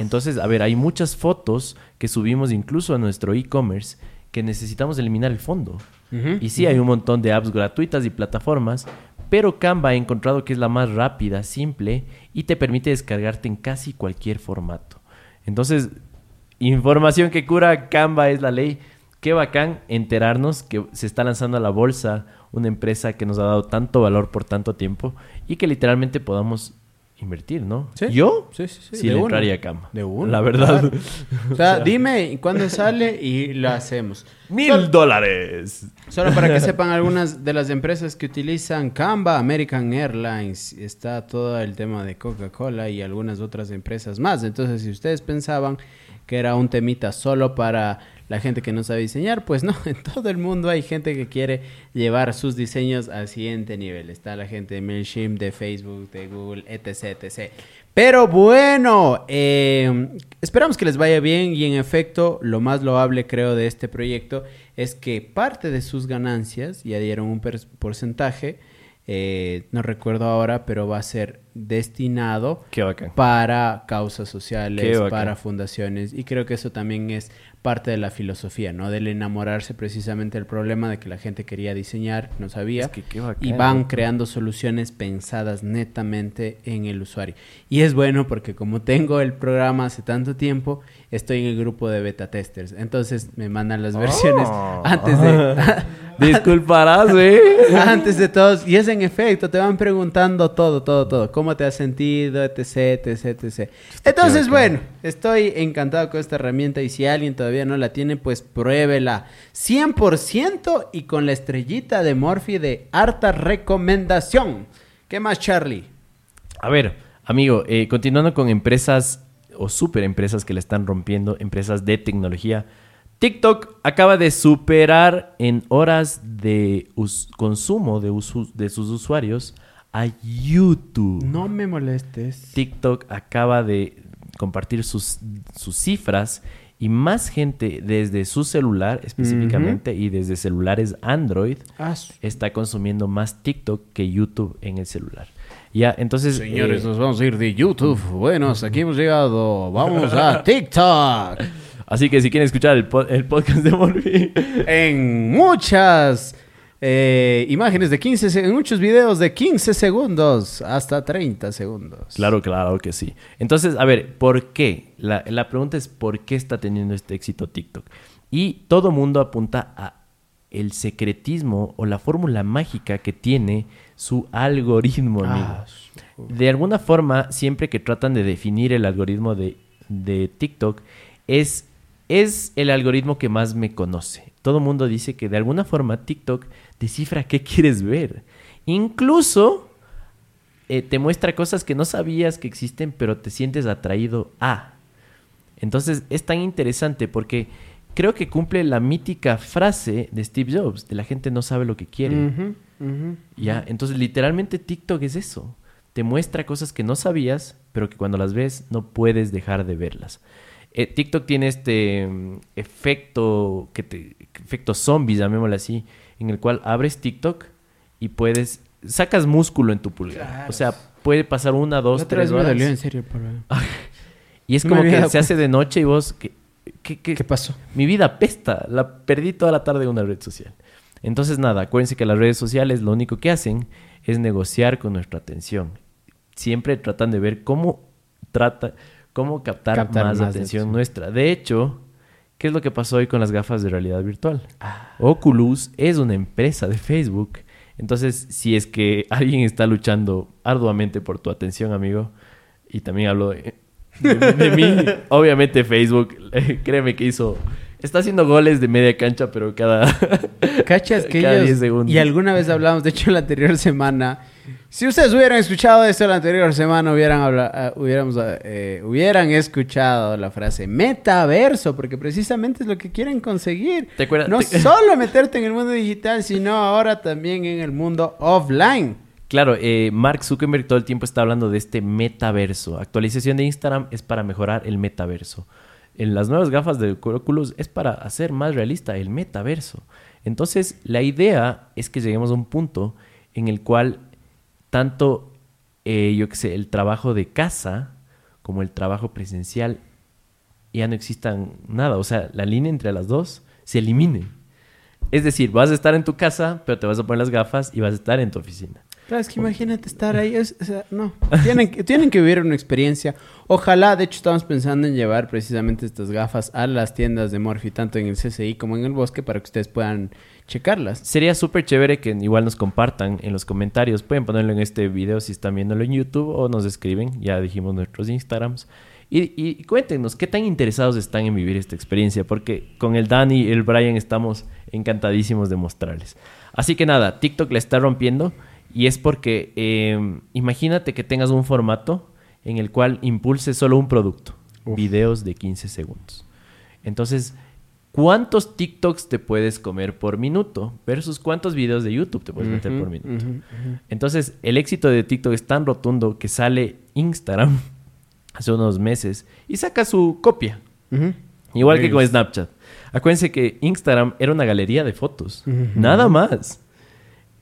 [SPEAKER 1] Entonces, a ver, hay muchas fotos que subimos incluso a nuestro e-commerce que necesitamos eliminar el fondo. Y sí, hay un montón de apps gratuitas y plataformas, pero Canva he encontrado que es la más rápida, simple y te permite descargarte en casi cualquier formato. Entonces, información que cura Canva es la ley. Qué bacán enterarnos que se está lanzando a la bolsa una empresa que nos ha dado tanto valor por tanto tiempo y que literalmente podamos invertir, ¿no?
[SPEAKER 2] ¿Sí?
[SPEAKER 1] Yo
[SPEAKER 2] Sí, sí, sí.
[SPEAKER 1] sí
[SPEAKER 2] de
[SPEAKER 1] le entraría a cama.
[SPEAKER 2] De una.
[SPEAKER 1] La verdad.
[SPEAKER 2] claro. O sea, <laughs> dime cuándo sale y lo hacemos.
[SPEAKER 1] ¡Mil dólares!
[SPEAKER 2] Solo para que <laughs> sepan algunas de las empresas que utilizan Canva, American Airlines, está todo el tema de Coca-Cola y algunas otras empresas más. Entonces, si ustedes pensaban que era un temita solo para la gente que no sabe diseñar, pues no, <laughs> en todo el mundo hay gente que quiere llevar sus diseños al siguiente nivel. Está la gente de MailChimp, de Facebook, de Google, etc, etc. Pero bueno, eh, esperamos que les vaya bien y en efecto lo más loable creo de este proyecto es que parte de sus ganancias, ya dieron un porcentaje, eh, no recuerdo ahora, pero va a ser destinado para causas sociales, para fundaciones y creo que eso también es parte de la filosofía, ¿no? Del enamorarse precisamente del problema de que la gente quería diseñar, no sabía
[SPEAKER 1] Es que bacán,
[SPEAKER 2] y van
[SPEAKER 1] loco.
[SPEAKER 2] creando soluciones pensadas netamente en el usuario. Y es bueno porque como tengo el programa hace tanto tiempo, estoy en el grupo de beta testers. Entonces me mandan las versiones
[SPEAKER 1] Oh.
[SPEAKER 2] antes de <laughs>
[SPEAKER 1] Disculparás, ¿eh? <laughs>
[SPEAKER 2] antes de todos y es en efecto, te van preguntando todo, todo, todo, cómo te has sentido, etc, etc, etc. Entonces, bueno, estoy encantado con esta herramienta y si alguien todavía no la tiene, pues pruébela 100% y con la estrellita de Morphy de harta recomendación. ¿Qué más, Charlie?
[SPEAKER 1] A ver, amigo, eh, continuando con empresas o super empresas que le están rompiendo, empresas de tecnología. TikTok acaba de superar en horas de consumo de, de sus usuarios a YouTube.
[SPEAKER 2] No me molestes.
[SPEAKER 1] TikTok acaba de compartir sus, sus cifras y más gente desde su celular específicamente y desde celulares Android
[SPEAKER 2] Ah,
[SPEAKER 1] está consumiendo más TikTok que YouTube en el celular. Ya, entonces...
[SPEAKER 2] Señores,
[SPEAKER 1] eh,
[SPEAKER 2] nos vamos a ir de YouTube. Bueno, hasta aquí hemos llegado. Vamos a <laughs> TikTok.
[SPEAKER 1] Así que si quieren escuchar el, po- el podcast de Morphy, <laughs>
[SPEAKER 2] en muchas eh, imágenes de 15, se- en muchos videos de 15 segundos hasta 30 segundos.
[SPEAKER 1] claro, claro que sí. Entonces, a ver, ¿por qué? La, la pregunta es ¿por qué está teniendo este éxito TikTok? Y todo mundo apunta a el secretismo o la fórmula mágica que tiene su algoritmo.
[SPEAKER 2] Ah, su-
[SPEAKER 1] De alguna forma, siempre que tratan de definir el algoritmo de, de TikTok, es, es el algoritmo que más me conoce. Todo el mundo dice que de alguna forma TikTok descifra qué quieres ver. Incluso eh, te muestra cosas que no sabías que existen, pero te sientes atraído a. Entonces es tan interesante porque creo que cumple la mítica frase de Steve Jobs, de la gente no sabe lo que quiere. Ya, entonces literalmente TikTok es eso. Te muestra cosas que no sabías, pero que cuando las ves no puedes dejar de verlas. Eh, TikTok tiene este mm, efecto, que te, efecto zombie, llamémoslo así, en el cual abres TikTok y puedes, sacas músculo en tu pulgar.
[SPEAKER 2] Claro.
[SPEAKER 1] O sea, puede pasar una, dos,
[SPEAKER 2] La otra
[SPEAKER 1] tres
[SPEAKER 2] vez me
[SPEAKER 1] horas.
[SPEAKER 2] dolió en serio pulgar. <laughs>
[SPEAKER 1] Y es
[SPEAKER 2] No
[SPEAKER 1] como
[SPEAKER 2] me
[SPEAKER 1] que se hace de noche y vos, ¿qué, qué, qué-
[SPEAKER 2] ¿Qué pasó?
[SPEAKER 1] mi vida pesta. La perdí toda la tarde en una red social. Entonces, nada, acuérdense que las redes sociales lo único que hacen es negociar con nuestra atención. Siempre tratan de ver cómo trata, cómo captar,
[SPEAKER 2] Captar
[SPEAKER 1] más,
[SPEAKER 2] más
[SPEAKER 1] atención nuestra. De hecho, ¿qué es lo que pasó hoy con las gafas de realidad virtual?
[SPEAKER 2] Ah.
[SPEAKER 1] Oculus es una empresa de Facebook. Entonces, si es que <laughs> alguien está luchando arduamente por tu atención, amigo, y también hablo de, de- de mí, <laughs> obviamente Facebook, eh, créeme que hizo, está haciendo goles de media cancha, pero cada...
[SPEAKER 2] ¿Cachas <laughs> que
[SPEAKER 1] Cada
[SPEAKER 2] ellos...
[SPEAKER 1] 10 segundos.
[SPEAKER 2] Y alguna vez hablamos, de hecho, la anterior semana... Si ustedes hubieran escuchado esto la anterior semana, hubieran, habla- hubiéramos, eh, hubieran escuchado la frase metaverso, porque precisamente es lo que quieren conseguir.
[SPEAKER 1] ¿Te acuerdas?
[SPEAKER 2] No
[SPEAKER 1] Te-
[SPEAKER 2] solo meterte en el mundo digital, sino ahora también en el mundo offline.
[SPEAKER 1] Claro, eh, Mark Zuckerberg todo el tiempo está hablando de este metaverso. Actualización de Instagram es para mejorar el metaverso. En las nuevas gafas de Oculus es para hacer más realista el metaverso. Entonces, la idea es que lleguemos a un punto en el cual tanto, eh, yo qué sé, el trabajo de casa como el trabajo presencial ya no existan nada. O sea, la línea entre las dos se elimine. Es decir, vas a estar en tu casa, pero te vas a poner las gafas y vas a estar en tu oficina.
[SPEAKER 2] Claro, es que imagínate estar ahí. o sea, no. Tienen, tienen que vivir una experiencia. Ojalá, de hecho, estamos pensando en llevar precisamente estas gafas a las tiendas de Morphy, tanto en el CCI como en el bosque, para que ustedes puedan checarlas.
[SPEAKER 1] Sería súper chévere que igual nos compartan en los comentarios. Pueden ponerlo en este video si están viéndolo en YouTube o nos escriben. Ya dijimos nuestros Instagrams. Y, y cuéntenos qué tan interesados están en vivir esta experiencia. Porque con el Dani y el Brian estamos encantadísimos de mostrarles. Así que nada, TikTok le está rompiendo. Y es porque eh, imagínate que tengas un formato en el cual impulse solo un producto.
[SPEAKER 2] Uf.
[SPEAKER 1] Videos de 15 segundos. Entonces, ¿cuántos TikToks te puedes comer por minuto? Versus cuántos videos de YouTube te puedes meter por minuto. Entonces, el éxito de TikTok es tan rotundo que sale Instagram <laughs> hace unos meses y saca su copia. Igual que con. Snapchat. Acuérdense que Instagram era una galería de fotos. Nada más.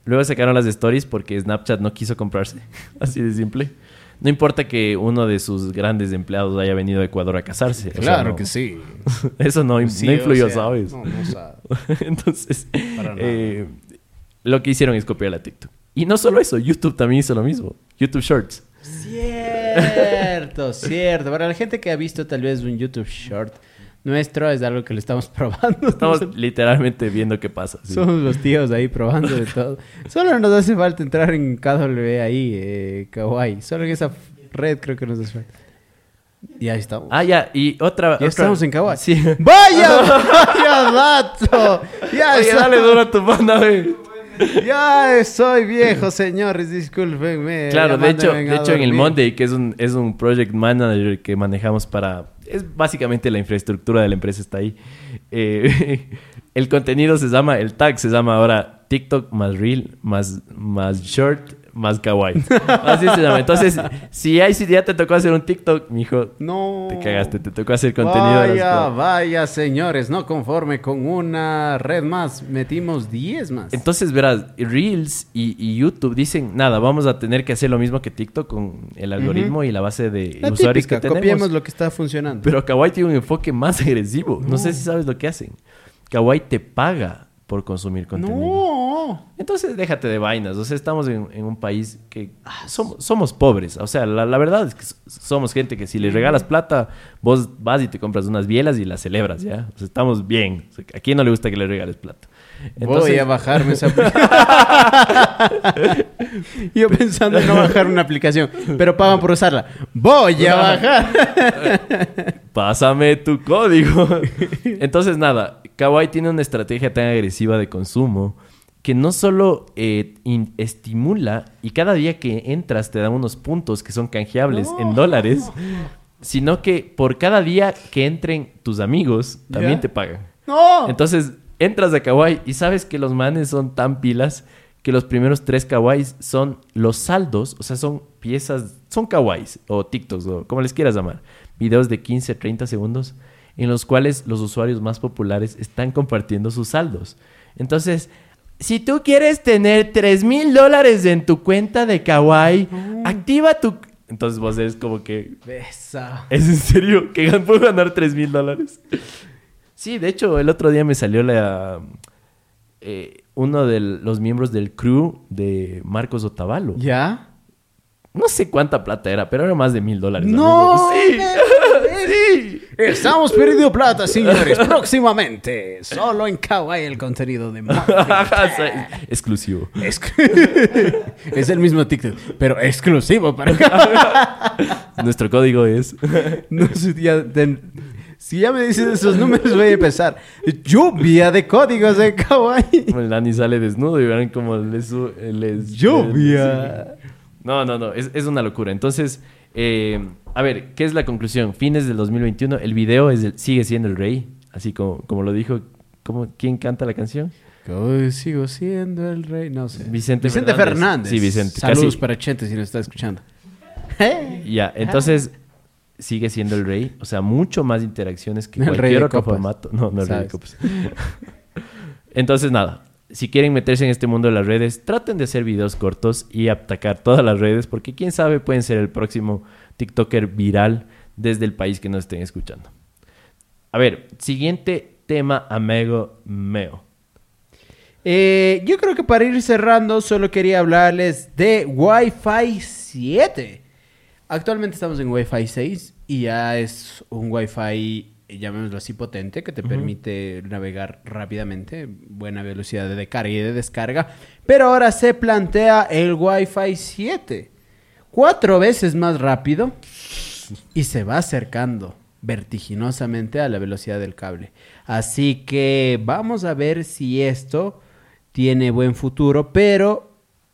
[SPEAKER 1] Luego sacaron las stories porque Snapchat no quiso comprarse. <laughs> Así de simple. No importa que uno de sus grandes empleados haya venido a Ecuador a casarse. o sea,
[SPEAKER 2] Claro
[SPEAKER 1] no-
[SPEAKER 2] que sí. <laughs>
[SPEAKER 1] Eso no,
[SPEAKER 2] Sí,
[SPEAKER 1] no
[SPEAKER 2] o
[SPEAKER 1] influyó,
[SPEAKER 2] sea,
[SPEAKER 1] ¿sabes?
[SPEAKER 2] no, no sabe. <laughs>
[SPEAKER 1] Entonces, eh, lo que hicieron es copiar la TikTok. Y no solo eso, YouTube también hizo lo mismo. YouTube Shorts.
[SPEAKER 2] Cierto, cierto. Para la gente que ha visto tal vez un YouTube Short nuestro, es algo que lo estamos <laughs> probando.
[SPEAKER 1] Estamos literalmente viendo qué pasa. sí.
[SPEAKER 2] Somos los tíos ahí probando de todo. <laughs> Solo nos hace falta entrar en KW ahí, eh, Kawaii. Solo en esa red creo que nos hace falta. Y ahí estamos.
[SPEAKER 1] Ah, ya, y otra.
[SPEAKER 2] ya
[SPEAKER 1] otra-
[SPEAKER 2] estamos en Kawaii.
[SPEAKER 1] Sí. <laughs>
[SPEAKER 2] ¡Vaya! ¡Vaya dato! Ya,
[SPEAKER 1] Oye,
[SPEAKER 2] está-
[SPEAKER 1] dale duro a tu banda, güey.
[SPEAKER 2] ya soy viejo, señores, discúlpenme.
[SPEAKER 1] Claro, de hecho, de hecho en el. Monday, que es un, es un project manager que manejamos para... Es básicamente la infraestructura de la empresa está ahí. Eh, <laughs> el contenido se llama, el tag se llama ahora TikTok más Reel, más, más Short, más Kawaii. Así se llama. Entonces, si ya te tocó hacer un TikTok, mijo,
[SPEAKER 2] No.
[SPEAKER 1] te cagaste, te tocó hacer contenido.
[SPEAKER 2] Vaya, vaya, señores, no conforme con una red más, metimos 10 más.
[SPEAKER 1] Entonces, verás, Reels y, y YouTube dicen, nada, vamos a tener que hacer lo mismo que TikTok con el algoritmo y la base de
[SPEAKER 2] La
[SPEAKER 1] usuarios
[SPEAKER 2] típica,
[SPEAKER 1] que tenemos.
[SPEAKER 2] copiemos lo que está funcionando.
[SPEAKER 1] Pero Kawaii tiene un enfoque más <laughs> agresivo. No. sé si sabes lo que hacen. Kawaii te paga por consumir contenido.
[SPEAKER 2] no.
[SPEAKER 1] Entonces déjate de vainas. O sea, estamos en, en un país que ah, somos, somos pobres. O sea, la, la verdad es que somos gente que si le regalas plata, vos vas y te compras unas bielas y las celebras, ¿ya? O sea, estamos bien. O sea, ¿A quién no le gusta que le regales plata?
[SPEAKER 2] Voy a bajarme esa aplicación. <laughs> Yo pensando en no bajar una aplicación, pero pagan por usarla. Voy a bajar. <laughs>
[SPEAKER 1] Pásame tu código. <laughs> Entonces, nada, Kawaii tiene una estrategia tan agresiva de consumo que no solo eh, in- estimula y cada día que entras te dan unos puntos que son canjeables en dólares, sino que por cada día que entren tus amigos también
[SPEAKER 2] ¿Ya?
[SPEAKER 1] te pagan.
[SPEAKER 2] No.
[SPEAKER 1] Entonces, entras a Kawaii y sabes que los manes son tan pilas que los primeros tres Kawais son los saldos, o sea, son piezas, son Kawais o TikToks o como les quieras llamar, videos de 15, 30 segundos en los cuales los usuarios más populares están compartiendo sus saldos. Entonces, si tú quieres tener 3 mil dólares en tu cuenta de Kawaii, activa tu... Entonces vos eres como que...
[SPEAKER 2] Besa.
[SPEAKER 1] ¿Es en serio? ¿Que puedo ganar 3 mil dólares? Sí, de hecho, el otro día me salió la... eh, uno de los miembros del crew de Marcos Otavalo.
[SPEAKER 2] ¿Ya?
[SPEAKER 1] No sé cuánta plata era, pero era más de mil dólares.
[SPEAKER 2] No,
[SPEAKER 1] amigo. Sí. <laughs> sí.
[SPEAKER 2] Estamos perdiendo plata, señores. Próximamente. Solo en Kawaii el contenido de <laughs>
[SPEAKER 1] exclusivo.
[SPEAKER 2] Exclu- <laughs> es el mismo TikTok, pero exclusivo para acá.
[SPEAKER 1] Nuestro código es...
[SPEAKER 2] No sé, ya ten- si ya me dices esos números, voy a empezar. Lluvia de códigos de Kawaii.
[SPEAKER 1] el Dani sale desnudo y verán cómo les... les
[SPEAKER 2] Lluvia.
[SPEAKER 1] No, no, no. Es, es una locura. Entonces, eh, a ver, ¿qué es la conclusión? Fines del 2021, el video es el- sigue siendo el rey. Así como, como lo dijo... ¿cómo, ¿Quién canta la canción?
[SPEAKER 2] Hoy sigo siendo el rey. No sé.
[SPEAKER 1] Vicente
[SPEAKER 2] Vicente
[SPEAKER 1] Fernández.
[SPEAKER 2] Fernández.
[SPEAKER 1] Sí, Vicente.
[SPEAKER 2] Saludos
[SPEAKER 1] Casi-
[SPEAKER 2] para Chente si nos está escuchando. <laughs>
[SPEAKER 1] Ya, entonces sigue siendo el rey. O sea, mucho más interacciones que
[SPEAKER 2] El rey
[SPEAKER 1] cualquier
[SPEAKER 2] de
[SPEAKER 1] otro
[SPEAKER 2] copas.
[SPEAKER 1] formato. No, no el rey de copas. <laughs> entonces, nada. Si quieren meterse en este mundo de las redes, traten de hacer videos cortos y atacar todas las redes, porque quién sabe, pueden ser el próximo TikToker viral desde el país que nos estén escuchando. A ver, siguiente tema, amigo meo.
[SPEAKER 2] Eh, yo creo que para ir cerrando, solo quería hablarles de Wi-Fi 7. Actualmente estamos en Wi-Fi 6 y ya es un Wi-Fi, llamémoslo así, potente, que te permite navegar rápidamente, buena velocidad de carga y de descarga. Pero ahora se plantea el Wi-Fi 7, cuatro veces más rápido y se va acercando vertiginosamente a la velocidad del cable. Así que vamos a ver si esto tiene buen futuro, pero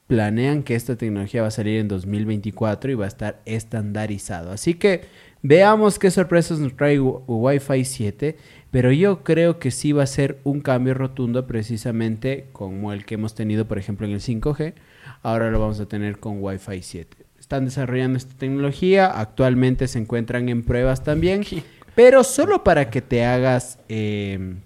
[SPEAKER 2] planean que esta tecnología va a salir en 2024 y va a estar estandarizado. Así que veamos qué sorpresas nos trae Wi-Fi 7, pero yo creo que sí va a ser un cambio rotundo precisamente como el que hemos tenido, por ejemplo, en el 5G. Ahora lo vamos a tener con Wi-Fi 7. Están desarrollando esta tecnología, actualmente se encuentran en pruebas también, <laughs> pero solo para que te hagas... Eh,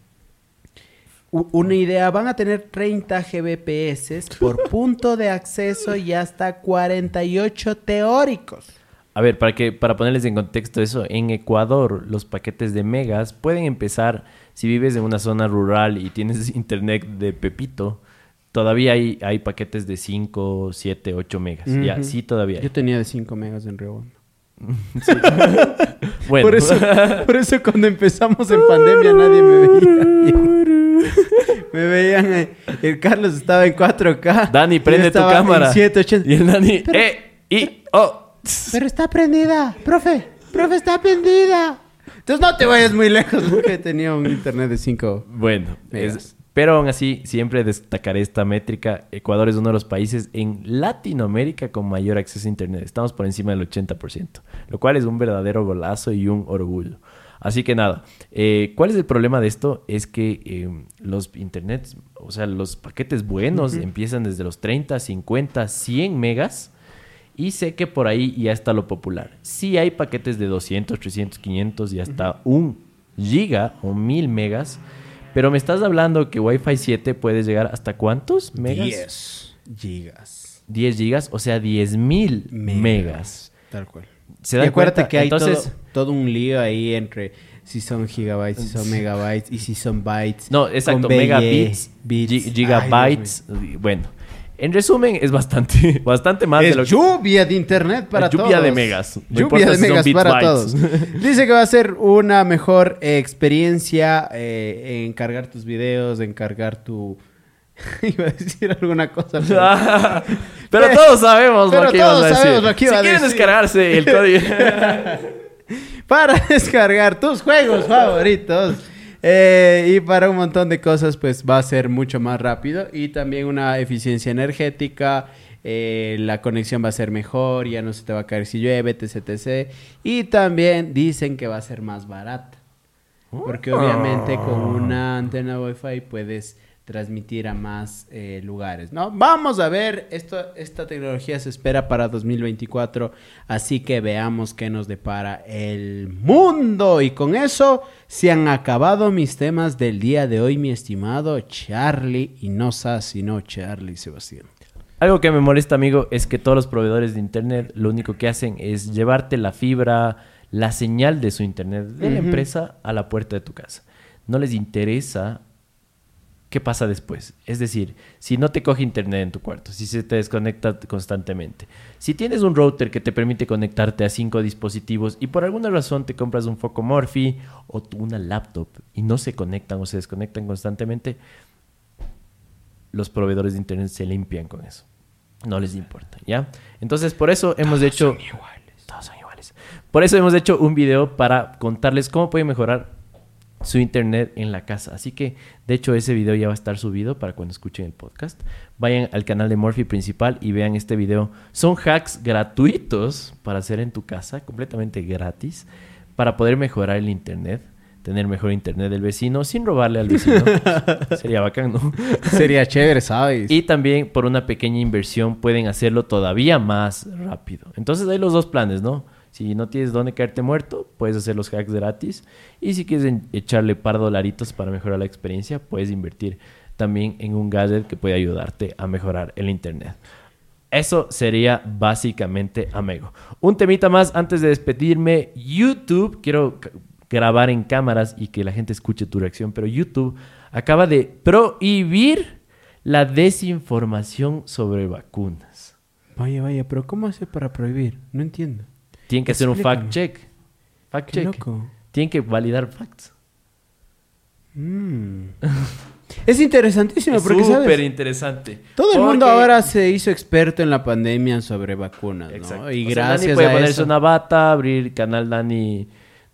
[SPEAKER 2] una idea, van a tener 30 Gbps por <laughs> punto de acceso y hasta 48 teóricos.
[SPEAKER 1] A ver, para que para ponerles en contexto eso, en Ecuador los paquetes de megas pueden empezar si vives en una zona rural y tienes <laughs> internet de Pepito, todavía hay, hay paquetes de 5, 7, 8 megas. Ya, sí todavía. Hay.
[SPEAKER 2] Yo tenía de 5 megas en Río <laughs> bueno. Por eso, por eso cuando empezamos en pandemia nadie me veía. <laughs> Me veían, eh, el Carlos estaba en 4K.
[SPEAKER 1] Dani, prende tu cámara. Y el Dani, eh, y, oh.
[SPEAKER 2] Pero está prendida, profe, profe, está prendida. Entonces no te vayas muy lejos porque tenía un internet de 5.
[SPEAKER 1] Bueno, pero aún así siempre destacaré esta métrica. Ecuador es uno de los países en Latinoamérica con mayor acceso a internet. Estamos por encima del 80%, lo cual es un verdadero golazo y un orgullo. Así que nada, eh, ¿cuál es el problema de esto? Es que eh, los internets, o sea, los paquetes buenos empiezan desde los 30, 50, 100 megas. Y sé que por ahí ya está lo popular. Sí hay paquetes de 200, 300, 500 y hasta un giga o 1000 megas. Pero me estás hablando que Wi-Fi 7 puede llegar hasta cuántos megas?
[SPEAKER 2] 10 gigas.
[SPEAKER 1] 10 gigas, o sea, 10.000 megas. megas.
[SPEAKER 2] Tal cual. ¿Se dan cuenta? que hay Entonces, todo, un lío ahí entre si son gigabytes, si son megabytes y si son bytes.
[SPEAKER 1] No, exacto, megabits, gigabytes. bueno, en resumen, es bastante, <laughs> bastante más
[SPEAKER 2] de
[SPEAKER 1] lo
[SPEAKER 2] que... lluvia de internet para todos.
[SPEAKER 1] Lluvia de megas.
[SPEAKER 2] lluvia de megas para todos. <laughs> Dice que va a ser una mejor experiencia eh, en cargar tus videos, en cargar tu <laughs> iba a decir alguna cosa.
[SPEAKER 1] Pero, todos sabemos lo que a decir. si quieren descargarse el código.
[SPEAKER 2] para descargar tus juegos favoritos. Eh, y para un montón de cosas, pues va a ser mucho más rápido. Y también una eficiencia energética. Eh, la conexión va a ser mejor, ya no se te va a caer si llueve, etc, etc. Y también dicen que va a ser más barata. Porque obviamente con una antena Wi-Fi puedes transmitir a más eh, lugares, ¿no? Vamos a ver, esto, esta tecnología se espera para 2024, así que veamos qué nos depara el mundo. Y con eso se han acabado mis temas del día de hoy, mi estimado Charlie, y no sé sino Charlie Sebastián.
[SPEAKER 1] Algo que me molesta, amigo, es que todos los proveedores de Internet lo único que hacen es llevarte la fibra, la señal de su Internet de la empresa a la puerta de tu casa. No les interesa ¿qué pasa después? Es decir, si no te coge internet en tu cuarto, si se te desconecta constantemente, si tienes un router que te permite conectarte a cinco dispositivos y por alguna razón te compras un foco Morphy o una laptop y no se conectan o se desconectan constantemente, los proveedores de internet se limpian con eso. No les importa, ¿ya? Entonces, por eso hemos
[SPEAKER 2] Todos
[SPEAKER 1] hecho...
[SPEAKER 2] Son iguales.
[SPEAKER 1] Todos son iguales. Por eso hemos hecho un video para contarles cómo pueden mejorar su internet en la casa. Así que, de hecho, ese video ya va a estar subido para cuando escuchen el podcast. Vayan al canal de Morphy principal y vean este video. Son hacks gratuitos para hacer en tu casa, completamente gratis, para poder mejorar el internet. Tener mejor internet del vecino sin robarle al vecino. <laughs> Sería bacán, ¿no?
[SPEAKER 2] Sería chévere, ¿sabes?
[SPEAKER 1] Y también por una pequeña inversión pueden hacerlo todavía más rápido. Entonces hay los dos planes, ¿no? Si no tienes dónde caerte muerto, puedes hacer los hacks gratis. Y si quieres echarle par dolaritos para mejorar la experiencia, puedes invertir también en un gadget que puede ayudarte a mejorar el internet. Eso sería básicamente Amigo. Un temita más antes de despedirme. YouTube, quiero grabar en cámaras y que la gente escuche tu reacción, pero YouTube acaba de prohibir la desinformación sobre vacunas.
[SPEAKER 2] Vaya, vaya, pero ¿cómo hace para prohibir? No entiendo.
[SPEAKER 1] Tienen que hacer un fact check. Fact
[SPEAKER 2] Qué
[SPEAKER 1] check.
[SPEAKER 2] loco.
[SPEAKER 1] Tienen que validar facts.
[SPEAKER 2] Mm. es interesantísimo
[SPEAKER 1] Es
[SPEAKER 2] porque,
[SPEAKER 1] súper interesante.
[SPEAKER 2] Todo el mundo ahora se hizo experto en la pandemia sobre vacunas, ¿no? Y
[SPEAKER 1] O sea, Dani
[SPEAKER 2] gracias
[SPEAKER 1] puede
[SPEAKER 2] a
[SPEAKER 1] ponerse
[SPEAKER 2] eso...
[SPEAKER 1] una bata, abrir canal Dani...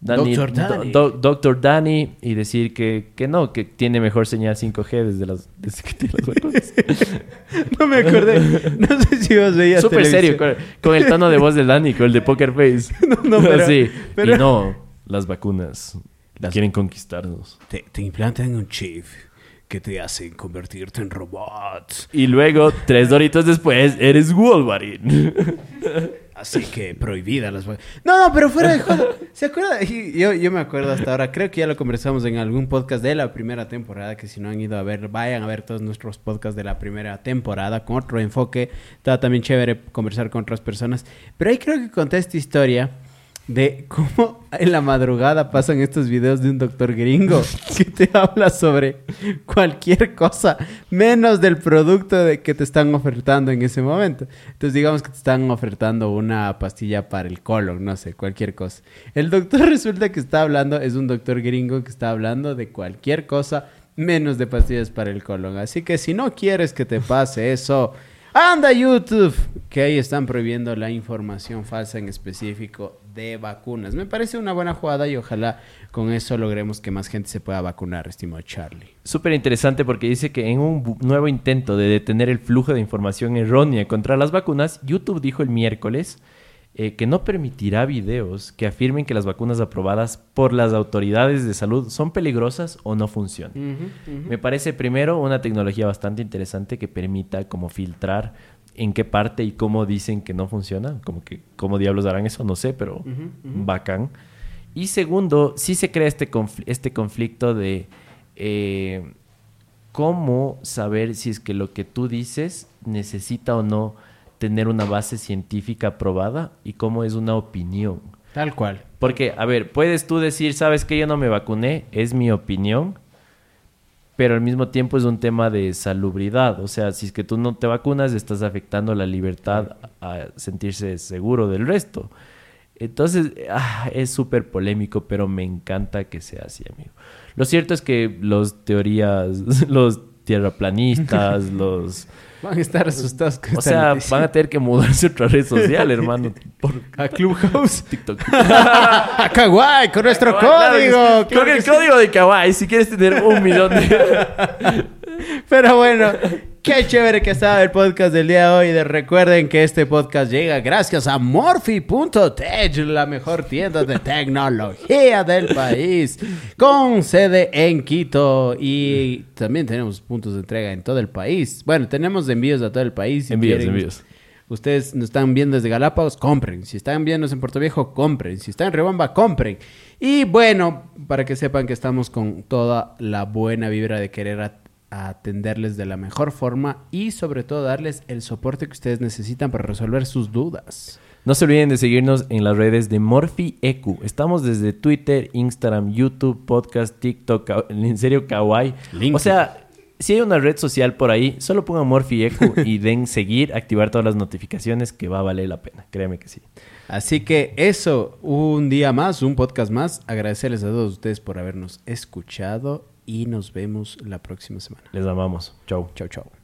[SPEAKER 1] Dani
[SPEAKER 2] Dr. Dani.
[SPEAKER 1] Do- Do- Dr. Dani y decir que, que no, que tiene mejor señal 5G desde, las, desde que tiene las vacunas. <laughs>
[SPEAKER 2] No me acordé. No sé si vos veías
[SPEAKER 1] Súper serio, con, con el tono de voz de Dani, con el de Poker Face. <laughs>
[SPEAKER 2] No, no, pero-
[SPEAKER 1] sí.
[SPEAKER 2] pero-
[SPEAKER 1] Y no, las vacunas
[SPEAKER 2] Las-
[SPEAKER 1] quieren conquistarnos.
[SPEAKER 2] Te, te implantan un chip que te hace convertirte en robot.
[SPEAKER 1] Y luego, tres doritos después, eres Wolverine. <laughs>
[SPEAKER 2] Así que prohibida las. No, no, pero fuera de joda. ¿Se acuerda? Yo, yo me acuerdo hasta ahora. Creo que ya lo conversamos en algún podcast de la primera temporada. Que si no han ido a ver, vayan a ver todos nuestros podcasts de la primera temporada con otro enfoque. Está también chévere conversar con otras personas. Pero ahí creo que conté esta historia de cómo en la madrugada pasan estos videos de un doctor gringo <laughs> que te habla sobre cualquier cosa menos del producto de que te están ofertando en ese momento. Entonces digamos que te están ofertando una pastilla para el colon, no sé, cualquier cosa. El doctor <laughs> resulta que está hablando, es un doctor gringo que está hablando de cualquier cosa menos de pastillas para el colon. Así que si no quieres que te pase eso, anda YouTube, que ahí están prohibiendo la información falsa en específico de vacunas. Me parece una buena jugada y ojalá con eso logremos que más gente se pueda vacunar, estimado Charlie.
[SPEAKER 1] Súper interesante porque dice que en un nuevo intento de detener el flujo de información errónea contra las vacunas, YouTube dijo el miércoles eh, que no permitirá videos que afirmen que las vacunas aprobadas por las autoridades de salud son peligrosas o no funcionan. Me parece primero una tecnología bastante interesante que permita como filtrar en qué parte y cómo dicen que no funciona, como que cómo diablos harán eso, no sé, pero bacán. Y segundo, sí se crea este, confl- este conflicto de eh, cómo saber si es que lo que tú dices necesita o no tener una base científica aprobada y cómo es una opinión.
[SPEAKER 2] Tal cual.
[SPEAKER 1] Porque, a ver, puedes tú decir, sabes que yo no me vacuné, es mi opinión, pero al mismo tiempo es un tema de salubridad. O sea, si es que tú no te vacunas, estás afectando la libertad a sentirse seguro del resto. Entonces, ah, es súper polémico, pero me encanta que sea así, amigo. Lo cierto es que los teorías, <laughs> los tierraplanistas, <laughs> los...
[SPEAKER 2] Van a estar asustados con
[SPEAKER 1] O
[SPEAKER 2] esta
[SPEAKER 1] sea,
[SPEAKER 2] noticia.
[SPEAKER 1] van a tener que mudarse a otra red social, <laughs> hermano. Por
[SPEAKER 2] a Clubhouse.
[SPEAKER 1] TikTok. <laughs>
[SPEAKER 2] a Kawaii con nuestro código.
[SPEAKER 1] Con el código de Kawaii, si quieres tener un millón de... <laughs> <laughs>
[SPEAKER 2] Pero bueno, qué chévere que estaba el podcast del día de hoy. De- Recuerden que este podcast llega gracias a Morphy.tech, la mejor tienda de tecnología del país, con sede en Quito y también tenemos puntos de entrega en todo el país. Bueno, tenemos envíos a todo el país. si
[SPEAKER 1] Envíos,
[SPEAKER 2] quieren.
[SPEAKER 1] envíos.
[SPEAKER 2] Ustedes nos están viendo desde Galápagos, compren. Si están viendo en Puerto Viejo, compren. Si están en Rebamba, compren. Y bueno, para que sepan que estamos con toda la buena vibra de querer a- a atenderles de la mejor forma y sobre todo darles el soporte que ustedes necesitan para resolver sus dudas.
[SPEAKER 1] No se olviden de seguirnos en las redes de Morphy EQ. Estamos desde Twitter, Instagram, YouTube, podcast, TikTok, en serio, Kawaii. O sea, si hay una red social por ahí, solo pongan Morphy EQ y <laughs> den seguir, activar todas las notificaciones que va a valer la pena. Créeme que sí.
[SPEAKER 2] Así que eso, un día más, un podcast más. Agradecerles a todos ustedes por habernos escuchado y nos vemos la próxima semana.
[SPEAKER 1] Les amamos. Chau.
[SPEAKER 2] Chao, chao.